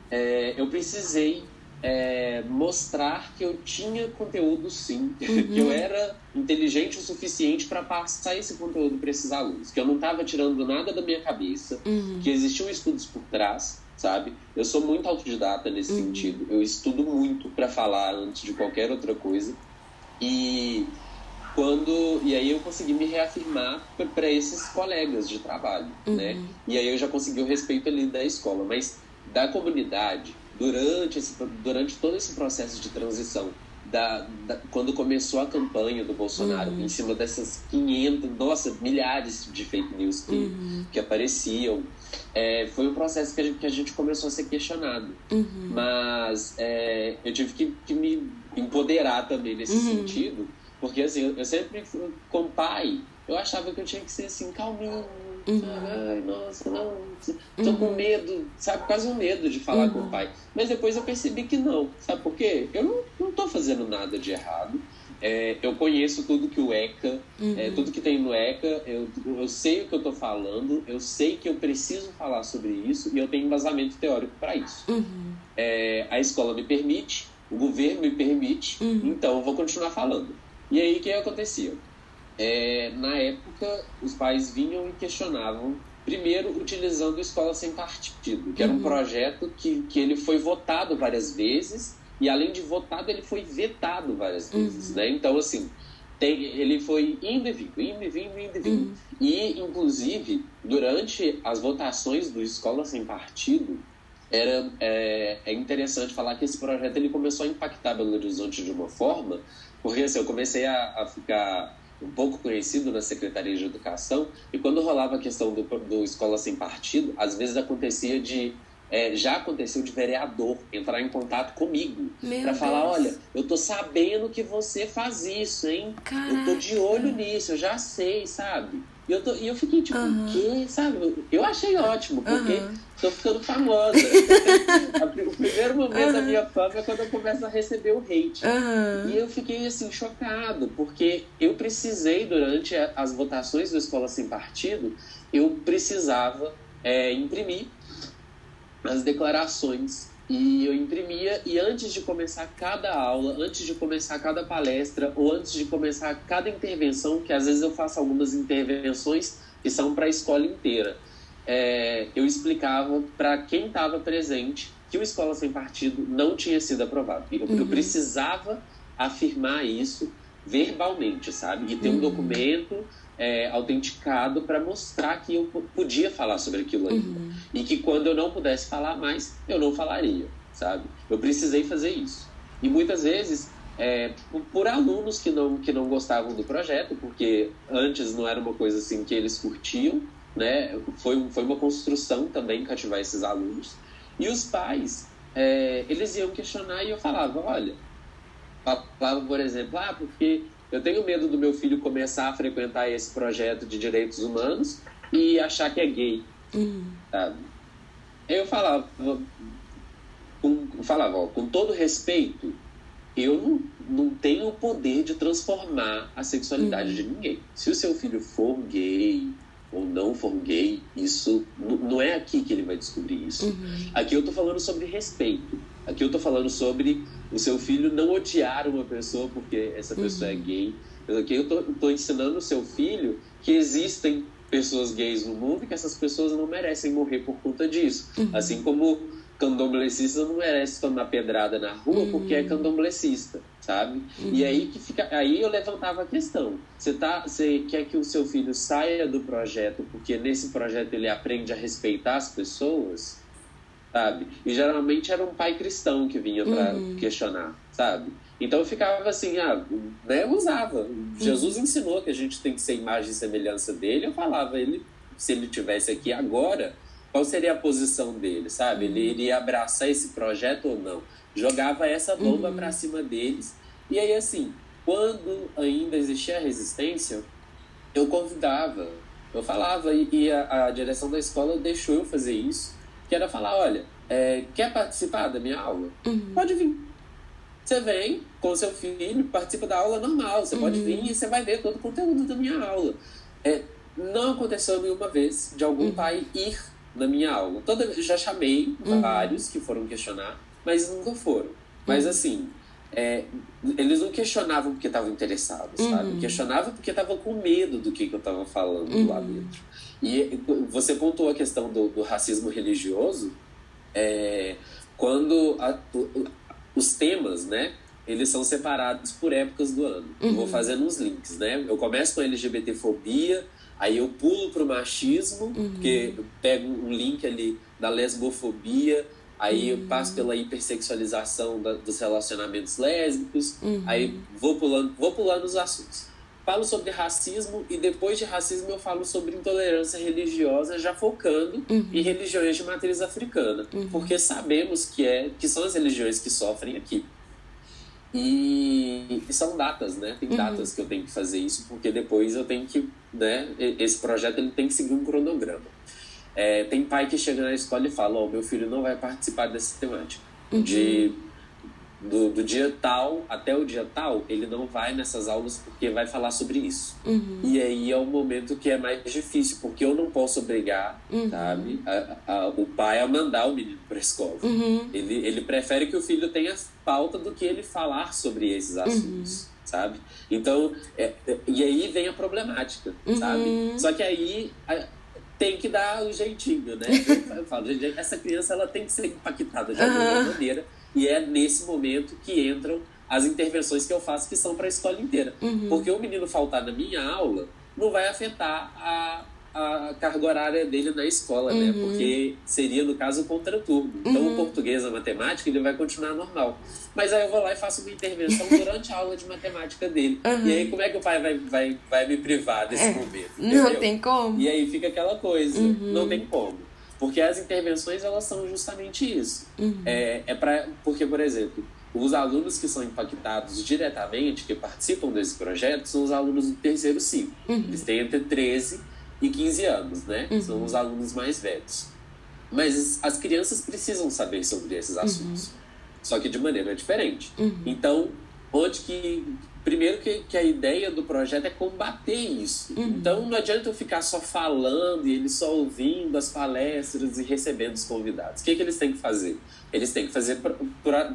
É, eu precisei é, mostrar que eu tinha conteúdo sim, que eu uhum. era inteligente o suficiente para passar esse conteúdo para esses alunos, que eu não estava tirando nada da minha cabeça, uhum. que existiam estudos por trás sabe? Eu sou muito autodidata nesse uhum. sentido. Eu estudo muito para falar antes de qualquer outra coisa. E quando e aí eu consegui me reafirmar para esses colegas de trabalho, uhum. né? E aí eu já consegui o respeito ali da escola, mas da comunidade durante esse durante todo esse processo de transição da, da, quando começou a campanha do Bolsonaro, uhum. em cima dessas 500, nossa, milhares de fake news que, uhum. que apareciam, é, foi um processo que a, gente, que a gente começou a ser questionado. Uhum. Mas é, eu tive que, que, me empoderar também nesse uhum. sentido, porque assim, eu, eu sempre fui com pai, eu achava que eu tinha que ser assim, calminho, Uhum. Ai, nossa, não. Tô uhum. com medo, sabe? Quase um medo de falar uhum. com o pai. Mas depois eu percebi que não. Sabe por quê? Eu não, não tô fazendo nada de errado. É, eu conheço tudo que o ECA, é, uhum. é, tudo que tem no ECA, eu, eu sei o que eu tô falando, eu sei que eu preciso falar sobre isso e eu tenho embasamento teórico para isso. Uhum. É, a escola me permite, o governo me permite, uhum. então eu vou continuar falando. E aí o que acontecia? É, na época, os pais vinham e questionavam, primeiro utilizando Escola Sem Partido, que era um uhum. projeto que, que ele foi votado várias vezes, e além de votado, ele foi vetado várias vezes, uhum. né? Então, assim, tem, ele foi indo e vindo, indo e vindo, indo e vindo. Uhum. E, inclusive, durante as votações do Escola Sem Partido, era, é, é interessante falar que esse projeto ele começou a impactar Belo Horizonte de uma forma, porque assim, eu comecei a, a ficar um pouco conhecido na Secretaria de Educação, e quando rolava a questão do, do Escola Sem Partido, às vezes acontecia de. É, já aconteceu de vereador entrar em contato comigo para falar: olha, eu tô sabendo que você faz isso, hein? Caraca. Eu tô de olho nisso, eu já sei, sabe? E eu, tô, e eu fiquei tipo, uhum. o quê? Sabe? Eu achei ótimo, porque uhum. tô ficando famosa. o primeiro momento uhum. da minha fama é quando eu começo a receber o hate. E eu fiquei, assim, chocado, porque eu precisei, durante as votações da Escola Sem Partido, eu precisava é, imprimir as declarações e eu imprimia e antes de começar cada aula, antes de começar cada palestra ou antes de começar cada intervenção, que às vezes eu faço algumas intervenções que são para a escola inteira, é, eu explicava para quem estava presente que o Escola Sem Partido não tinha sido aprovado. Eu, uhum. eu precisava afirmar isso verbalmente, sabe? E ter um uhum. documento é, autenticado para mostrar que eu podia falar sobre aquilo ainda. Uhum. E que quando eu não pudesse falar mais, eu não falaria, sabe? Eu precisei fazer isso. E muitas vezes, é, por, alunos que não, que não gostavam do projeto, porque antes não era uma coisa assim que eles curtiam, né? Foi, foi uma construção também cativar esses alunos. E os pais, é, eles iam questionar e eu falava, olha, falava, por exemplo, ah, porque eu tenho medo do meu filho começar a frequentar esse projeto de direitos humanos e achar que é gay. Uhum. Sabe? Eu falava, com, falava ó, com todo respeito, eu não, não tenho o poder de transformar a sexualidade uhum. de ninguém. Se o seu filho for gay ou não for gay, isso não é aqui que ele vai descobrir isso. Uhum. Aqui eu tô falando sobre respeito. Aqui eu tô falando sobre o seu filho não odiar uma pessoa porque essa pessoa é uhum. é gay. Aqui eu tô, ensinando o seu filho que existem pessoas gays no mundo e que essas pessoas não merecem morrer por conta disso. Uhum. Assim como candomblessista não merece tomar pedrada na rua uhum. porque é candomblessista, sabe? Uhum. E aí que fica, aí eu levantava a questão. Você tá, você quer que o seu filho saia do projeto porque nesse projeto ele aprende a respeitar as pessoas? Sabe? E geralmente era um pai cristão que vinha para uhum. questionar, sabe? Então eu ficava assim, ah, né, eu usava. Jesus uhum. ensinou que a gente tem que ser imagem e semelhança dele. Eu falava, ele, se ele tivesse aqui agora, qual seria a posição dele, sabe? Ele uhum. iria abraçar esse projeto ou não? Jogava essa bomba uhum. para cima deles. E aí assim, quando ainda existia resistência, eu convidava, eu falava e, e a, a direção da escola deixou eu fazer isso que era falar, olha, é, quer participar da minha aula? Uhum. Pode vir. Você vem com seu filho, participa da aula normal. Você uhum. pode vir e você vai ver todo o conteúdo da minha aula. É, não aconteceu nenhuma vez de algum uhum. pai ir na minha aula. Toda, já chamei uhum. vários que foram questionar, mas nunca foram. Mas uhum. assim, é, eles não questionavam porque estavam interessados, uhum. sabe? Questionavam porque estavam com medo do que, que eu estava falando uhum. lá dentro. E você pontuou a questão do, do racismo religioso, é, quando a, os temas, né, eles são separados por épocas do ano. Uhum. Eu vou uhum. fazendo uns links, né? Eu começo com LGBTfobia, aí eu pulo pro machismo, uhum. porque eu pego um link ali da lesbofobia, Aí uhum. eu passo pela hipersexualização da, dos relacionamentos lésbicos. Uhum. Aí vou pulando, vou pulando os assuntos. Falo sobre racismo e depois de racismo eu falo sobre intolerância religiosa, já focando uhum. em religiões de matriz africana, uhum. porque sabemos que é que são as religiões que sofrem aqui. E, e são datas, né? Tem uhum. datas que eu tenho que fazer isso, porque depois eu tenho que, né? Esse projeto ele tem que seguir um cronograma. É, tem pai que chega na escola e fala: Ó, oh, meu filho não vai participar dessa temática. Uhum. De do, do, dia tal até o dia tal, ele não vai nessas aulas porque vai falar sobre isso. Uhum. E aí é o momento que é mais difícil, porque eu não posso obrigar, uhum. sabe, a, a, o pai a mandar o menino para a escola. Uhum. Ele, ele prefere que o filho tenha pauta do que ele falar sobre esses uhum. assuntos. Sabe? Então, é, é, e aí vem a problemática, sabe? Uhum. Só que aí a, tem que dar o um jeitinho, né? Eu falo, essa criança ela tem que ser impactada de alguma maneira e é nesse momento que entram as intervenções que eu faço, que são para a escola inteira. Uhum. Porque o menino faltar na minha aula não vai afetar a, a carga horária dele na escola, né? uhum. né? Porque seria, no caso, o contraturno. Então, uhum. o português, a matemática, ele vai continuar normal. Mas aí eu vou lá e faço uma intervenção durante a aula de matemática dele. Uhum. E aí, como é que o pai vai, vai, vai me privar desse é. momento? Entendeu? Não tem como. E aí fica aquela coisa, uhum. não tem como. Porque as intervenções, elas são justamente isso. Uhum. É, é para porque, por exemplo, os alunos que são impactados diretamente, que participam desse projeto, são os alunos do terceiro ciclo. Uhum. Eles têm entre 13 e 15 anos, né? Uhum. São os alunos mais velhos. Mas as crianças precisam saber sobre esses uhum. assuntos. Só que de maneira diferente. Uhum. Então, onde que Primeiro que, que a ideia do projeto é combater isso. Uhum. Então não adianta eu ficar só falando e eles só ouvindo as palestras e recebendo os convidados. O que, que eles têm que fazer? Eles têm que fazer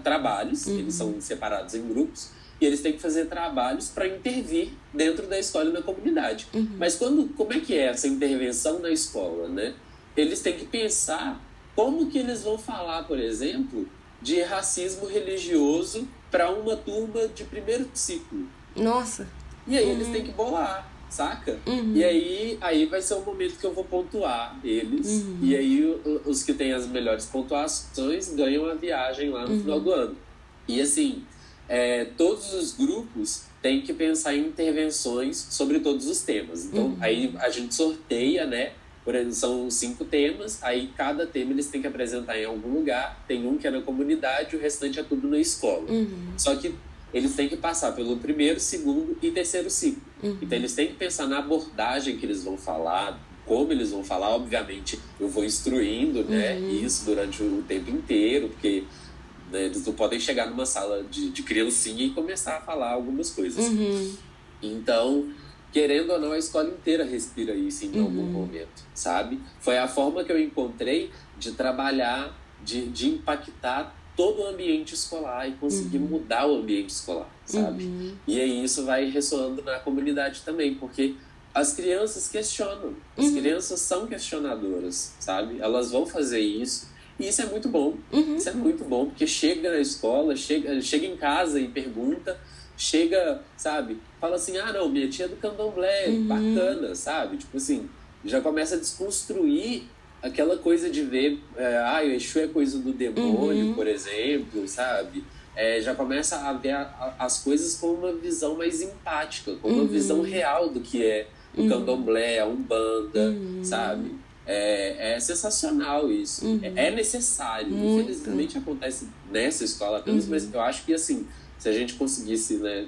trabalhos, uhum. eles são separados em grupos, e eles têm que fazer trabalhos para intervir dentro da escola e na comunidade. Uhum. Mas quando, como é que é essa intervenção na escola, né? Eles têm que pensar como que eles vão falar, por exemplo, de racismo religioso para uma turma de primeiro ciclo. Nossa. E aí uhum. eles têm que bolar, saca? Uhum. E aí, aí vai ser o momento que eu vou pontuar eles. Uhum. E aí os que têm as melhores pontuações ganham a viagem lá no final do uhum. ano. E assim, é, todos os grupos têm que pensar em intervenções sobre todos os temas. Então, uhum. aí a gente sorteia, né? Por exemplo, são cinco temas, aí cada tema eles têm que apresentar em algum lugar. Tem um que é na comunidade, o restante é tudo na escola. Uhum. Só que eles têm que passar pelo primeiro, segundo e terceiro ciclo. Uhum. Então eles têm que pensar na abordagem que eles vão falar, como eles vão falar. Obviamente, eu vou instruindo né, uhum. isso durante o tempo inteiro, porque né, eles não podem chegar numa sala de, de criancinha e começar a falar algumas coisas. Uhum. Então, querendo ou não, a escola inteira respira isso em uhum. algum momento, sabe? Foi a forma que eu encontrei de trabalhar, de, de impactar todo o ambiente escolar e conseguir uhum. mudar o ambiente escolar, sabe? Uhum. E aí isso vai ressoando na comunidade também, porque as crianças questionam, as uhum. crianças são questionadoras, sabe? Elas vão fazer isso. E isso é muito bom. Uhum. Isso é muito bom, porque chega na escola, chega, chega em casa e pergunta, chega, sabe? Fala assim, ah, não, minha tia é do candomblé, uhum. bacana, sabe? Tipo assim, já começa a desconstruir aquela coisa de ver, é, ah, o Exu é coisa do demônio, uhum. por exemplo, sabe? É, já começa a ver a, a, as coisas com uma visão mais empática, com uma uhum. visão real do que é o uhum. candomblé, a umbanda, uhum. sabe? É, é sensacional isso. Uhum. É, é, necessário. Muito. Infelizmente acontece nessa escola apenas, mas eu acho que assim se a gente conseguisse né,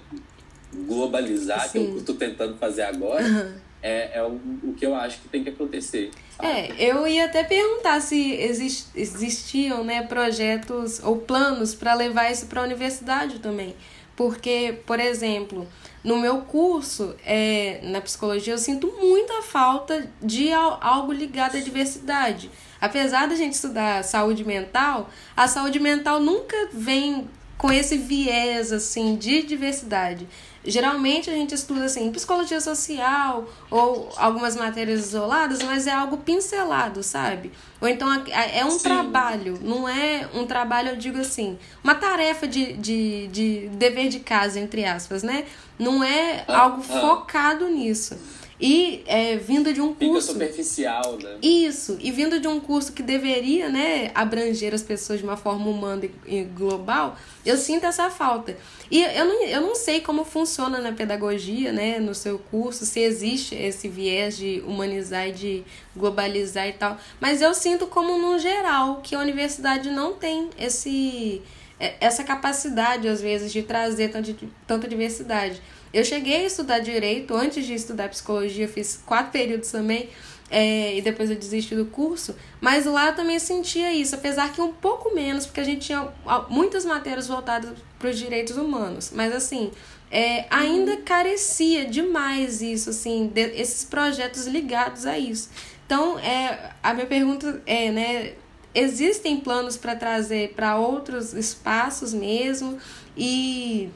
globalizar, Sim. que eu estou tentando fazer agora, uhum. é, é o, o que eu acho que tem que acontecer. Sabe? É, eu ia até perguntar se exist, existiam né, projetos ou planos para levar isso para a universidade também. Porque, por exemplo, no meu curso é, na psicologia, eu sinto muita falta de algo ligado à diversidade. Apesar da gente estudar saúde mental, a saúde mental nunca vem com esse viés assim de diversidade. Geralmente a gente estuda assim psicologia social ou algumas matérias isoladas, mas é algo pincelado, sabe? Ou então é um Sim. trabalho, não é um trabalho, eu digo assim, uma tarefa de, de, de dever de casa, entre aspas, né? Não é ah, algo ah. focado nisso. E é, vindo de um curso. Fica superficial, né? Isso, e vindo de um curso que deveria né, abranger as pessoas de uma forma humana e global, eu sinto essa falta. E eu não, eu não sei como funciona na pedagogia, né, no seu curso, se existe esse viés de humanizar e de globalizar e tal, mas eu sinto como no geral que a universidade não tem esse é, essa capacidade às vezes de trazer tanta, tanta diversidade. Eu cheguei a estudar direito antes de estudar psicologia, fiz quatro períodos também. É, e depois eu desisti do curso, mas lá eu também sentia isso, apesar que um pouco menos, porque a gente tinha muitas matérias voltadas para os direitos humanos, mas assim, é, ainda carecia demais isso, assim, de, esses projetos ligados a isso. Então, é, a minha pergunta é, né, existem planos para trazer para outros espaços mesmo e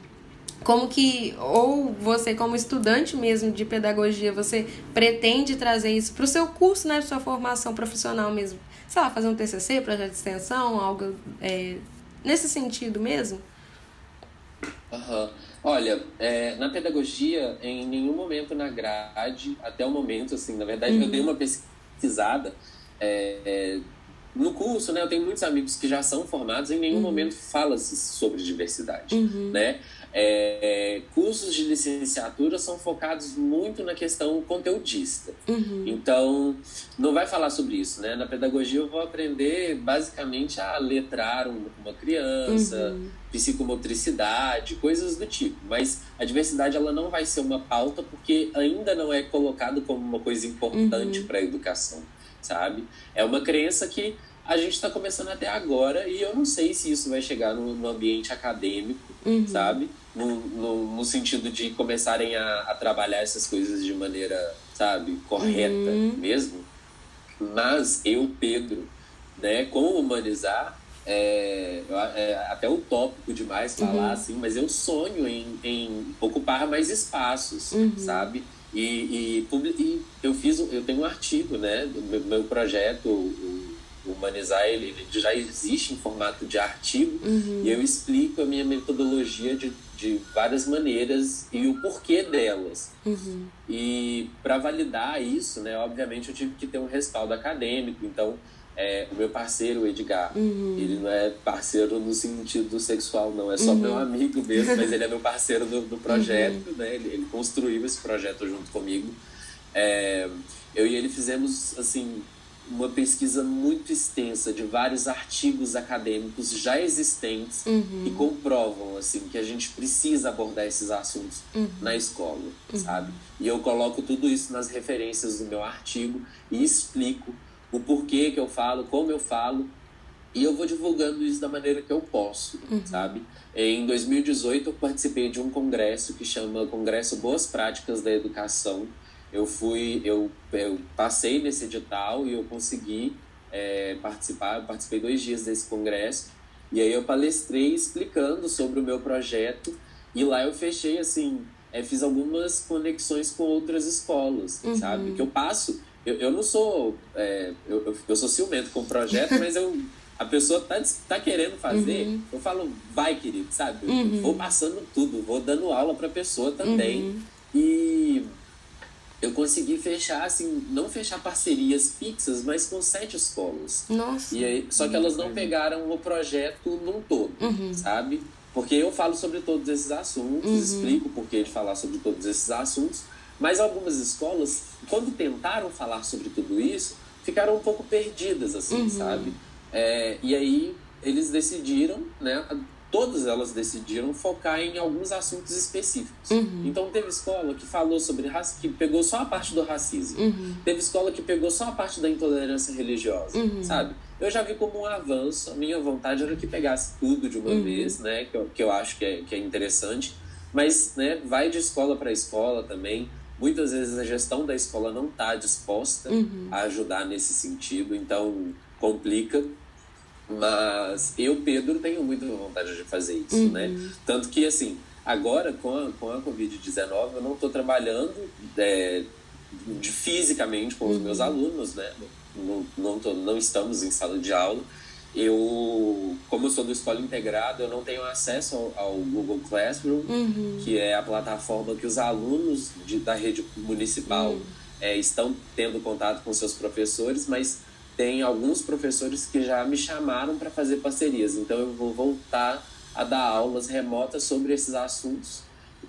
como que ou você como estudante mesmo de pedagogia você pretende trazer isso para o seu curso né sua formação profissional mesmo sei lá fazer um TCC projeto de extensão algo é, nesse sentido mesmo uhum. olha é, na pedagogia em nenhum momento na grade até o momento assim na verdade uhum. eu dei uma pesquisada é, é no curso, né, eu tenho muitos amigos que já são formados, em nenhum uhum. momento fala-se sobre diversidade, uhum. né? É, cursos de licenciatura são focados muito na questão conteudista. Uhum. Então, não vai falar sobre isso, né? Na pedagogia eu vou aprender basicamente a letrar uma criança, uhum. psicomotricidade, coisas do tipo. Mas a diversidade ela não vai ser uma pauta porque ainda não é colocado como uma coisa importante uhum. para a educação sabe? É uma crença que a gente está começando até agora e eu não sei se isso vai chegar no, no ambiente acadêmico, uhum. sabe? No, no, no, sentido de começarem a, a, trabalhar essas coisas de maneira, sabe, correta uhum. mesmo. Mas eu, Pedro, né, com humanizar, é, é até utópico demais falar uhum. assim, mas eu sonho em, em ocupar mais espaços, uhum. sabe? E, e, e, eu fiz, eu tenho um artigo, né, do meu, meu projeto, o, o Humanizar, ele, ele, já existe em formato de artigo, uhum. e eu explico a minha metodologia de, de várias maneiras e o porquê delas. Uhum. E para validar isso, né, obviamente eu tive que ter um respaldo acadêmico, então é, o meu parceiro, o Edgar, uhum. ele não é parceiro no sentido sexual, não, é só uhum. meu amigo mesmo, mas ele é meu parceiro do, do projeto, uhum. né? Ele, ele, construiu esse projeto junto comigo. É, eu e ele fizemos, assim, uma pesquisa muito extensa de vários artigos acadêmicos já existentes uhum. que comprovam assim que a gente precisa abordar esses assuntos uhum. na escola, uhum. sabe? E eu coloco tudo isso nas referências do meu artigo e explico o porquê que eu falo, como eu falo, e eu vou divulgando isso da maneira que eu posso, uhum. sabe? Em 2018 eu participei de um congresso que chama Congresso Boas Práticas da Educação. Eu fui, eu, eu passei nesse edital e eu consegui é, participar. Eu participei dois dias desse congresso e aí eu palestrei explicando sobre o meu projeto e lá eu fechei assim, é, fiz algumas conexões com outras escolas, uhum. sabe? Que eu passo eu, eu não sou. É, eu, eu sou ciumento com o projeto, mas eu, a pessoa tá, tá querendo fazer, uhum. eu falo, vai, querido, sabe? Uhum. Vou passando tudo, vou dando aula pra pessoa também. Uhum. E eu consegui fechar, assim, não fechar parcerias fixas, mas com sete escolas. Nossa. E aí, só que elas não pegaram o projeto num todo, uhum. sabe? Porque eu falo sobre todos esses assuntos, uhum. explico o porquê de falar sobre todos esses assuntos, mas algumas escolas, quando tentaram falar sobre tudo isso, ficaram um pouco perdidas, assim, uhum. sabe? É, e aí eles decidiram, né? Todas elas decidiram focar em alguns assuntos específicos. Uhum. Então teve escola que falou sobre que pegou só a parte do racismo. Uhum. Teve escola que pegou só a parte da intolerância religiosa, uhum. sabe? Eu já vi como um avanço. A minha vontade era que pegasse tudo de uma uhum. vez, né? Que eu, que eu acho que é, que é interessante. Mas, né? Vai de escola para escola também Muitas vezes a gestão da escola não está disposta uhum. a ajudar nesse sentido, então complica. Mas eu, Pedro, tenho muita vontade de fazer isso, uhum. né? Tanto que, assim, agora com a, com a Covid-19, eu não estou trabalhando é, fisicamente com os uhum. meus alunos, né? Não, não, tô, não estamos em sala de aula. eu, como eu sou do Escola Integrada, eu não tenho acesso ao, ao Google Classroom, Uhum. que é a plataforma que os alunos de, da rede municipal Uhum. é, estão tendo contato com seus professores, mas tem alguns professores que já me chamaram para fazer parcerias. Então eu vou voltar a dar aulas remotas sobre esses assuntos.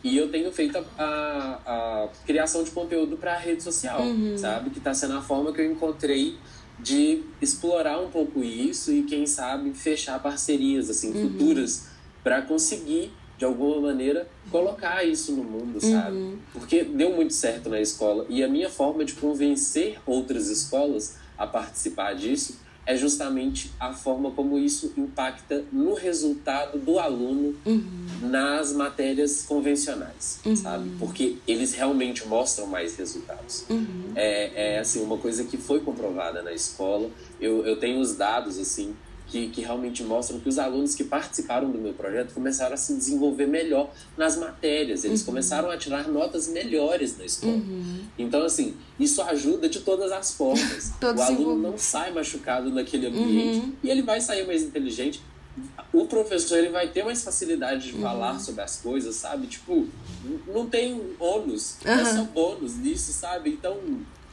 E eu tenho feito a, a- a criação de conteúdo para a rede social, Uhum. sabe? Que está sendo a forma que eu encontrei de explorar um pouco isso e, quem sabe, fechar parcerias assim, Uhum. futuras para conseguir, de alguma maneira, colocar isso no mundo, sabe? Uhum. Porque deu muito certo na escola e a minha forma de convencer outras escolas a participar disso é justamente a forma como isso impacta no resultado do aluno Uhum. nas matérias convencionais, Uhum. sabe? Porque eles realmente mostram mais resultados. Uhum. É, é assim uma coisa que foi comprovada na escola. Eu, eu tenho os dados assim que, que realmente mostram que os alunos que participaram do meu projeto começaram a se desenvolver melhor nas matérias. Eles Uhum. começaram a tirar notas melhores na escola. Uhum. Então, assim, isso ajuda de todas as formas. Todo o aluno não sai machucado naquele ambiente Uhum. e ele vai sair mais inteligente. O professor ele vai ter mais facilidade de Uhum. falar sobre as coisas, sabe? Tipo, não tem ônus, é só bônus nisso, sabe? Então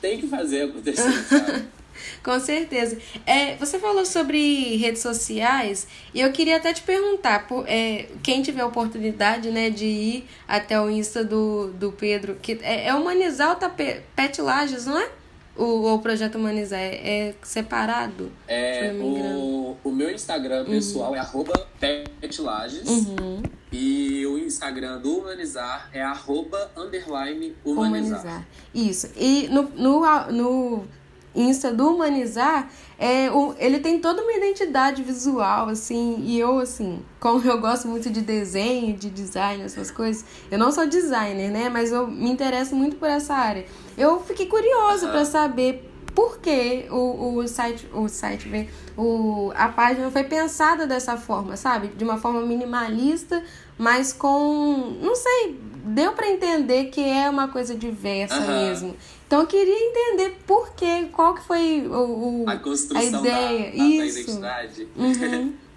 tem que fazer acontecer, sabe? Com certeza. É, você falou sobre redes sociais e eu queria até te perguntar, por, é, quem tiver a oportunidade né, de ir até o Insta do, do Pedro, que é, é Humanizar ou tá Pe- Pet Lages, não é? O, o projeto Humanizar é, é separado? Se É, o, o meu Instagram pessoal é arroba petlages Uhum. e o Instagram do Humanizar é arroba underline humanizar. Humanizar. Isso. E no, no, no Insta do Humanizar, é, o, ele tem toda uma identidade visual, assim, e eu, assim, como eu gosto muito de desenho, de design, essas coisas, eu não sou designer, né? Mas eu me interesso muito por essa área. Eu fiquei curiosa Aham. pra saber por que o, o site, o site, o, a página foi pensada dessa forma, sabe? De uma forma minimalista, mas com, não sei, deu pra entender que é uma coisa diversa Aham. mesmo. Então eu queria entender por quê, qual que foi o, o A construção a ideia, da, da, da identidade. Uhum.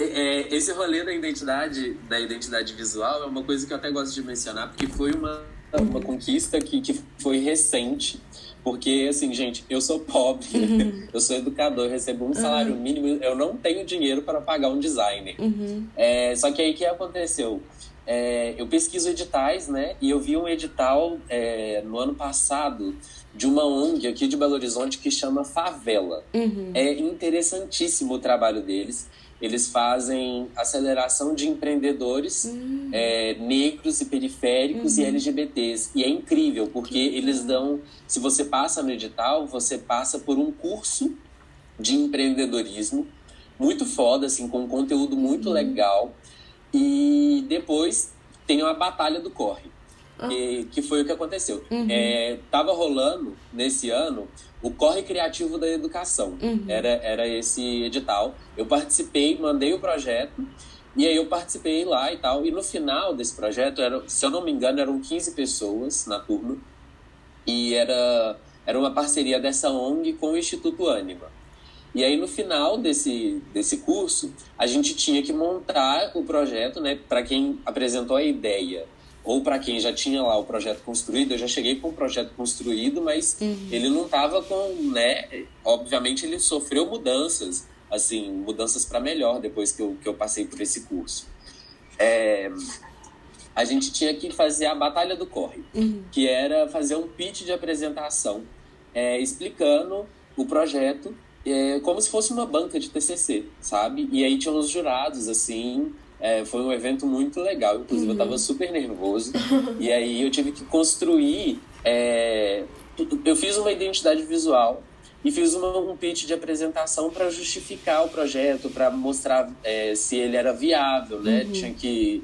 É, esse rolê da identidade, da identidade visual é uma coisa que eu até gosto de mencionar, porque foi uma, uma conquista que, que foi recente. Porque, assim, gente, eu sou pobre, Uhum. eu sou educador, eu recebo um salário mínimo, eu não tenho dinheiro para pagar um designer. Uhum. É, só que aí o que aconteceu? É, eu pesquiso editais, né? E eu vi um edital é, no ano passado de uma ONG aqui de Belo Horizonte que chama Favela. Uhum. É interessantíssimo o trabalho deles. Eles fazem aceleração de empreendedores Hum. é, negros e periféricos e LGBTs. E é incrível, porque eles dão. Se você passa no edital, você passa por um curso de empreendedorismo muito foda, assim, com um conteúdo muito legal. E depois tem uma batalha do corre. Que, que foi o que aconteceu. Uhum. É, tava rolando nesse ano o Corre Criativo da Educação. Uhum. Era, era esse edital. Eu participei, mandei o projeto, e aí eu participei lá e tal. E no final desse projeto, era, se eu não me engano, eram 15 pessoas na turma. E era, era uma parceria dessa ONG com o Instituto Anima. E aí, no final desse, desse curso, a gente tinha que montar o projeto, né? Para quem apresentou a ideia ou para quem já tinha lá o projeto construído, eu já cheguei com o projeto construído, mas Uhum. ele não estava com, né? Obviamente, ele sofreu mudanças, assim, mudanças para melhor depois que eu, que eu passei por esse curso. É, a gente tinha que fazer a Batalha do Corre Uhum. que era fazer um pitch de apresentação é, explicando o projeto é, como se fosse uma banca de TCC, sabe? E aí tinha uns jurados, assim, é, foi um evento muito legal, inclusive eu tava super nervoso, e aí eu tive que construir, é, eu fiz uma identidade visual e fiz uma, um pitch de apresentação para justificar o projeto, para mostrar é, se ele era viável, né? Tinha que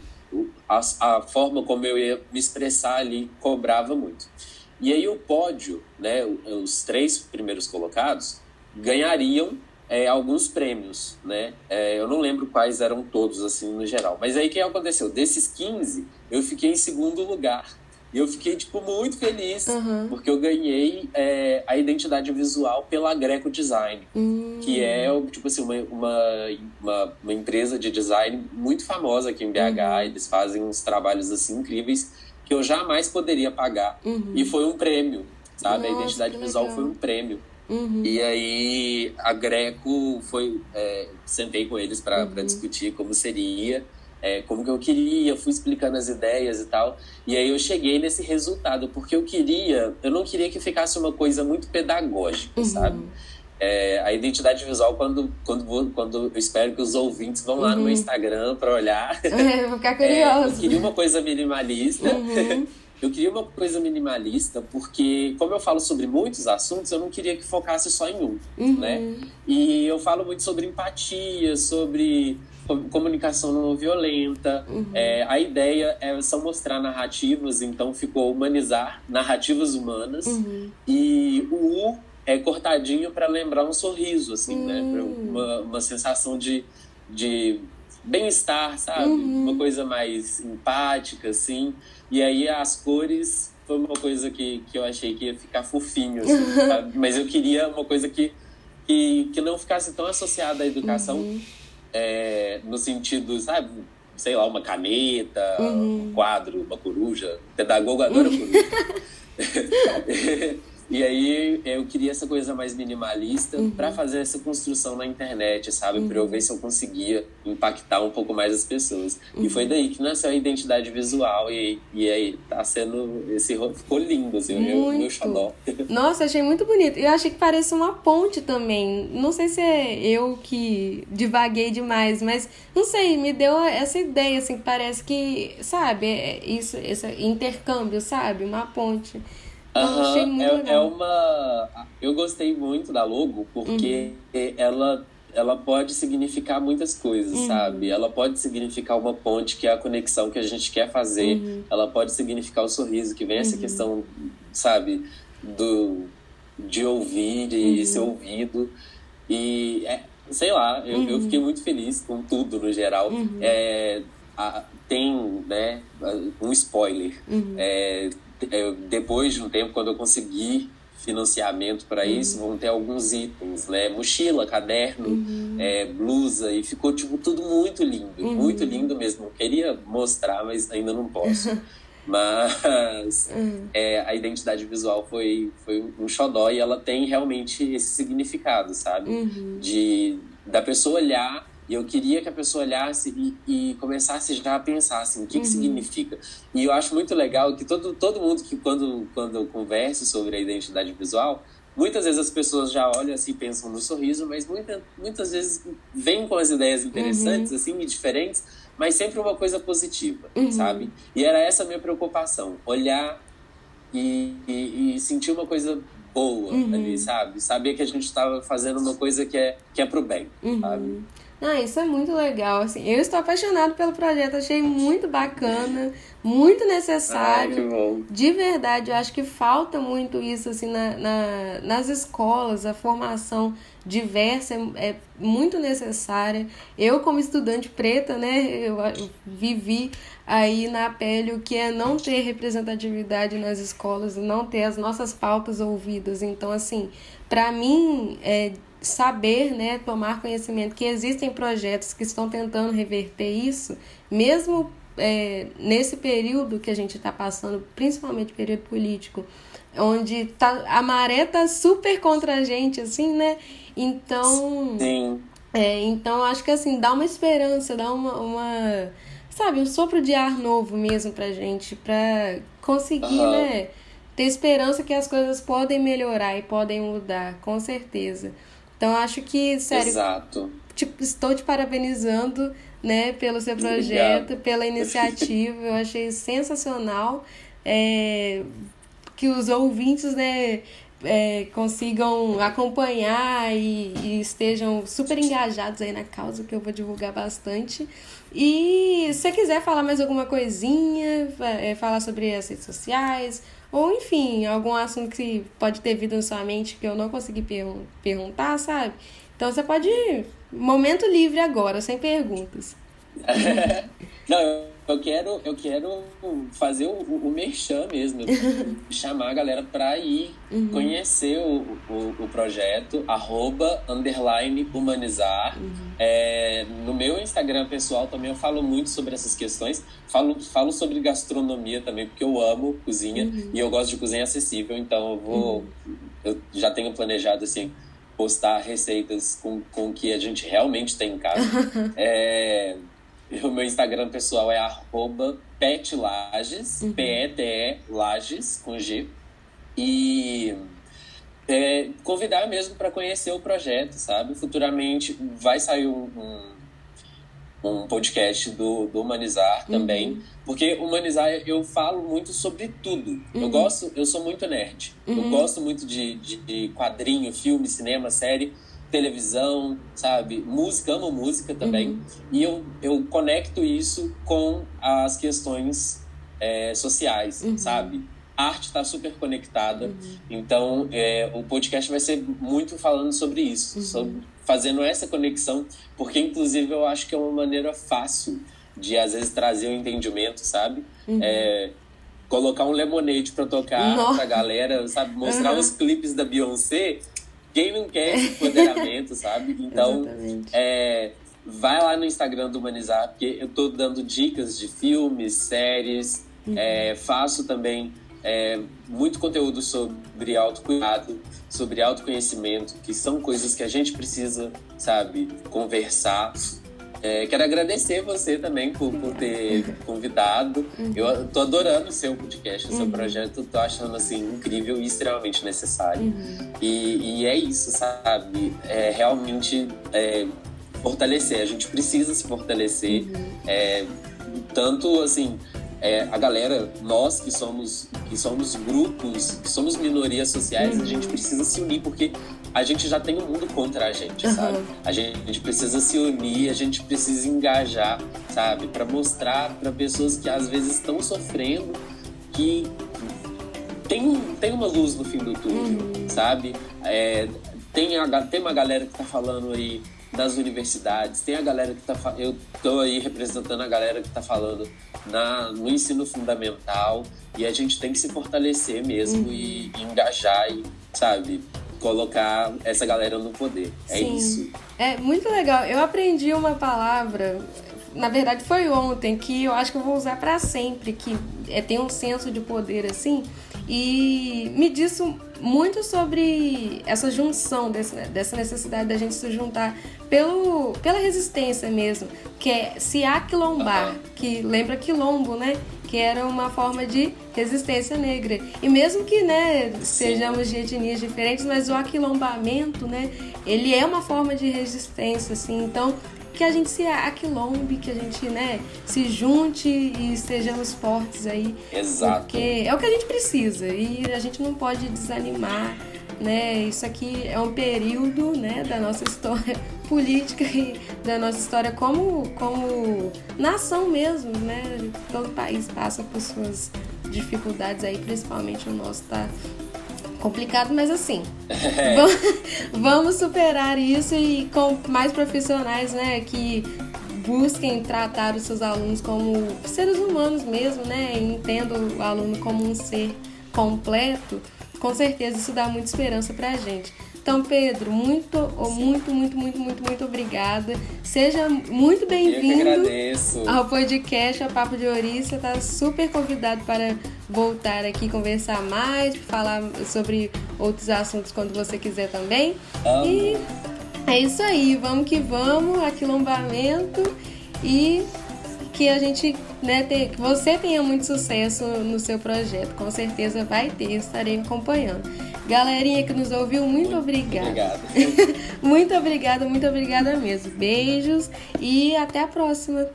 a, a forma como eu ia me expressar ali cobrava muito. E aí o pódio, né, os três primeiros colocados ganhariam é, alguns prêmios, né? É, eu não lembro quais eram todos assim no geral. Mas aí o que aconteceu? Desses 15, eu fiquei em segundo lugar E eu fiquei, tipo, muito feliz, Uhum. porque eu ganhei é, a identidade visual pela Greco Design, Hum. que é, tipo assim, uma, uma, uma, empresa de design muito famosa aqui em BH. Uhum. Eles fazem uns trabalhos, assim, incríveis, que eu jamais poderia pagar. Uhum. E foi um prêmio, sabe? a Nossa, identidade que visual foi um prêmio. Uhum. E aí a Greco foi. é, sentei com eles para Uhum. discutir como seria, é, como que eu queria, fui explicando as ideias e tal. E aí eu cheguei nesse resultado, porque eu queria, eu não queria que ficasse uma coisa muito pedagógica, Uhum. sabe? É, a identidade visual, quando, quando, quando eu espero que os ouvintes vão lá no Uhum. meu Instagram para olhar. É, vou ficar É, eu curioso. queria uma coisa minimalista. Uhum. Eu queria uma coisa minimalista porque, como eu falo sobre muitos assuntos, eu não queria que focasse só em um, Uhum. né? E eu falo muito sobre empatia, sobre co- comunicação não violenta. Uhum. É, a ideia é, são mostrar narrativas, então ficou humanizar narrativas humanas. Uhum. E o U é cortadinho para lembrar um sorriso, assim, né? Pra Hum. Uma, uma sensação de, de bem-estar, sabe? Uhum. Uma coisa mais empática, assim. E aí as cores foi uma coisa que, que eu achei que ia ficar fofinho, assim? Mas eu queria uma coisa que, que, que não ficasse tão associada à educação, Uhum. é, no sentido, sabe? Sei lá, uma caneta, Uhum. um quadro, uma coruja. Pedagogo adora coruja. E aí eu queria essa coisa mais minimalista Uhum. pra fazer essa construção na internet, sabe? Pra eu ver se eu conseguia impactar um pouco mais as pessoas. E foi daí que nasceu a identidade visual e, e aí tá sendo esse ficou lindo assim, o meu, meu Muito. xodó. Nossa, achei muito bonito. Eu achei que parecia uma ponte também. Não sei se é eu que divaguei demais, mas não sei, me deu essa ideia, assim, que parece que, sabe, é isso, esse intercâmbio, sabe? Uma ponte. Eu achei muito é, legal. é uma. Eu gostei muito da logo porque Uhum. ela, ela pode significar muitas coisas, Uhum. sabe? Ela pode significar uma ponte, que é a conexão que a gente quer fazer. Uhum. Ela pode significar o sorriso, que vem essa questão, sabe, do, de ouvir e Uhum. ser ouvido. E, é, sei lá, eu, eu fiquei muito feliz com tudo no geral. Uhum. É, a- tem, né, um spoiler. Uhum. É, eu- depois de um tempo, quando eu conseguir financiamento para Uhum. isso, vão ter alguns itens, né? Mochila, caderno, Uhum. é, blusa, e ficou tipo tudo muito lindo, Uhum. muito lindo mesmo. Eu queria mostrar, mas ainda não posso. Mas Uhum. é, a identidade visual foi, foi um xodó e ela tem realmente esse significado, sabe? Uhum. de da pessoa olhar e eu queria que a pessoa olhasse e, e começasse já a pensar assim, o que, que significa. E eu acho muito legal que todo, todo mundo que quando, quando eu converso sobre a identidade visual, muitas vezes as pessoas já olham assim, pensam no sorriso, mas muita, muitas vezes vêm com as ideias interessantes assim e diferentes, mas sempre uma coisa positiva, sabe? E era essa a minha preocupação, olhar e, e, e sentir uma coisa boa ali, sabe? Saber que a gente estava fazendo uma coisa que é, que é pro bem, sabe? Ah, isso é muito legal, assim. Eu estou apaixonado pelo projeto, achei muito bacana, muito necessário. De verdade, eu acho que falta muito isso assim na, na- nas escolas, a formação diversa é, é muito necessária. Eu, como estudante preta, né, eu, eu vivi aí na pele o que é não ter representatividade nas escolas, não ter as nossas pautas ouvidas. Então, assim, para mim, é, saber, né, tomar conhecimento que existem projetos que estão tentando reverter isso, mesmo é, nesse período que a gente está passando, principalmente período político, onde tá, a maré tá super contra a gente, assim, né? Então, Sim, é, então acho que assim, dá uma esperança, dá uma, uma sabe, um sopro de ar novo mesmo pra gente, pra conseguir, Aham. né, ter esperança que as coisas podem melhorar e podem mudar, com certeza. Então acho que, sério, exato. te- estou te parabenizando, né, pelo seu projeto, Obrigado. pela iniciativa. Eu achei sensacional é, que os ouvintes, né, é, consigam acompanhar e, e estejam super engajados aí na causa, que eu vou divulgar bastante. E se você quiser falar mais alguma coisinha, é, falar sobre as redes sociais, ou enfim, algum assunto que pode ter vindo na sua mente que eu não consegui pergun- perguntar, sabe? Então você pode ir. Momento livre agora, sem perguntas. Não, eu quero, eu quero fazer o, o, o merchan mesmo, chamar a galera para ir uhum. conhecer o, o, o, projeto, arroba, underline, humanizar. Uhum. É, no meu Instagram pessoal também eu falo muito sobre essas questões, falo, falo sobre gastronomia também, porque eu amo cozinha uhum. e eu gosto de cozinha acessível, então eu vou, uhum. eu já tenho planejado assim, postar receitas com, com o que a gente realmente tem em casa. é, o meu Instagram pessoal é arroba petlages, uhum. P-E-T-E, Lages, com G. E é, convidar mesmo para conhecer o projeto, sabe? Futuramente vai sair um, um, um podcast do, do Humanizar uhum. também. Porque Humanizar eu falo muito sobre tudo. Uhum. Eu gosto, eu sou muito nerd. Eu uhum. gosto muito de, de, de quadrinho, filme, cinema, série televisão, sabe? Música, amo música também. Uhum. E eu, eu conecto isso com as questões é, sociais, uhum. sabe? A arte está super conectada. Uhum. Então, é, o podcast vai ser muito falando sobre isso, uhum. sobre, fazendo essa conexão, porque, inclusive, eu acho que é uma maneira fácil de, às vezes, trazer o um entendimento, sabe? Uhum. É, colocar um lemonade para tocar Nossa. pra galera, sabe? Mostrar os clipes da Beyoncé quem não quer esse empoderamento, sabe? Então, é, vai lá no Instagram do Humanizar, porque eu tô dando dicas de filmes, séries, uhum. é, faço também é, muito conteúdo sobre autocuidado, sobre autoconhecimento, que são coisas que a gente precisa, sabe, conversar. É, quero agradecer você também por, por ter convidado. Uhum. Eu tô adorando o seu podcast, o seu uhum. projeto. Tô achando assim incrível e extremamente necessário. Uhum. E, e, é isso, sabe? É realmente é, fortalecer. A gente precisa se fortalecer. Uhum. É, tanto assim, é, a galera, nós que somos, que somos grupos, que somos minorias sociais, a gente uhum. precisa se unir, porque a gente já tem o um mundo contra a gente, uhum. sabe? A gente, a gente, precisa se unir, a gente precisa engajar, sabe? Para mostrar para pessoas que às vezes estão sofrendo que tem, tem uma luz no fim do túnel, uhum. sabe? É, tem, a, tem uma galera que tá falando aí das universidades, tem a galera que tá eu tô aí representando a galera que tá falando na, no ensino fundamental e a gente tem que se fortalecer mesmo uhum. e, e engajar e, sabe, colocar essa galera no poder. É Sim. isso. É muito legal. Eu aprendi uma palavra, na verdade foi ontem, que eu acho que eu vou usar para sempre, que é, tem um senso de poder assim, e me disse muito sobre essa junção, desse, dessa necessidade da gente se juntar pelo, pela resistência mesmo, que é se aquilombar, uhum. que lembra quilombo, né? Que era uma forma de resistência negra. E mesmo que, né, sejamos de etnias diferentes, mas o aquilombamento, né, ele é uma forma de resistência, assim. Então, que a gente se aquilombe, que a gente, né, se junte e estejamos fortes aí. Exato. Porque é o que a gente precisa e a gente não pode desanimar, né? Isso aqui é um período, né, da nossa história política e da nossa história como, como nação mesmo, né? Todo país passa por suas dificuldades aí, principalmente o nosso tá complicado, mas assim, vamos superar isso e com mais profissionais, né, que busquem tratar os seus alunos como seres humanos mesmo, né, e entendam o aluno como um ser completo, com certeza isso dá muita esperança pra gente. Então, Pedro, muito, muito, muito, muito, muito, muito obrigada. Seja muito bem-vindo ao podcast A Papo de. Você está super convidado para voltar aqui conversar mais, falar sobre outros assuntos quando você quiser também. Amo. E é isso aí, vamos que vamos, aquilombamento e que a gente, né, que você tenha muito sucesso no seu projeto. Com certeza vai ter, estarei acompanhando. Galerinha que nos ouviu, muito obrigada. muito obrigada, muito obrigada mesmo. Beijos e até a próxima.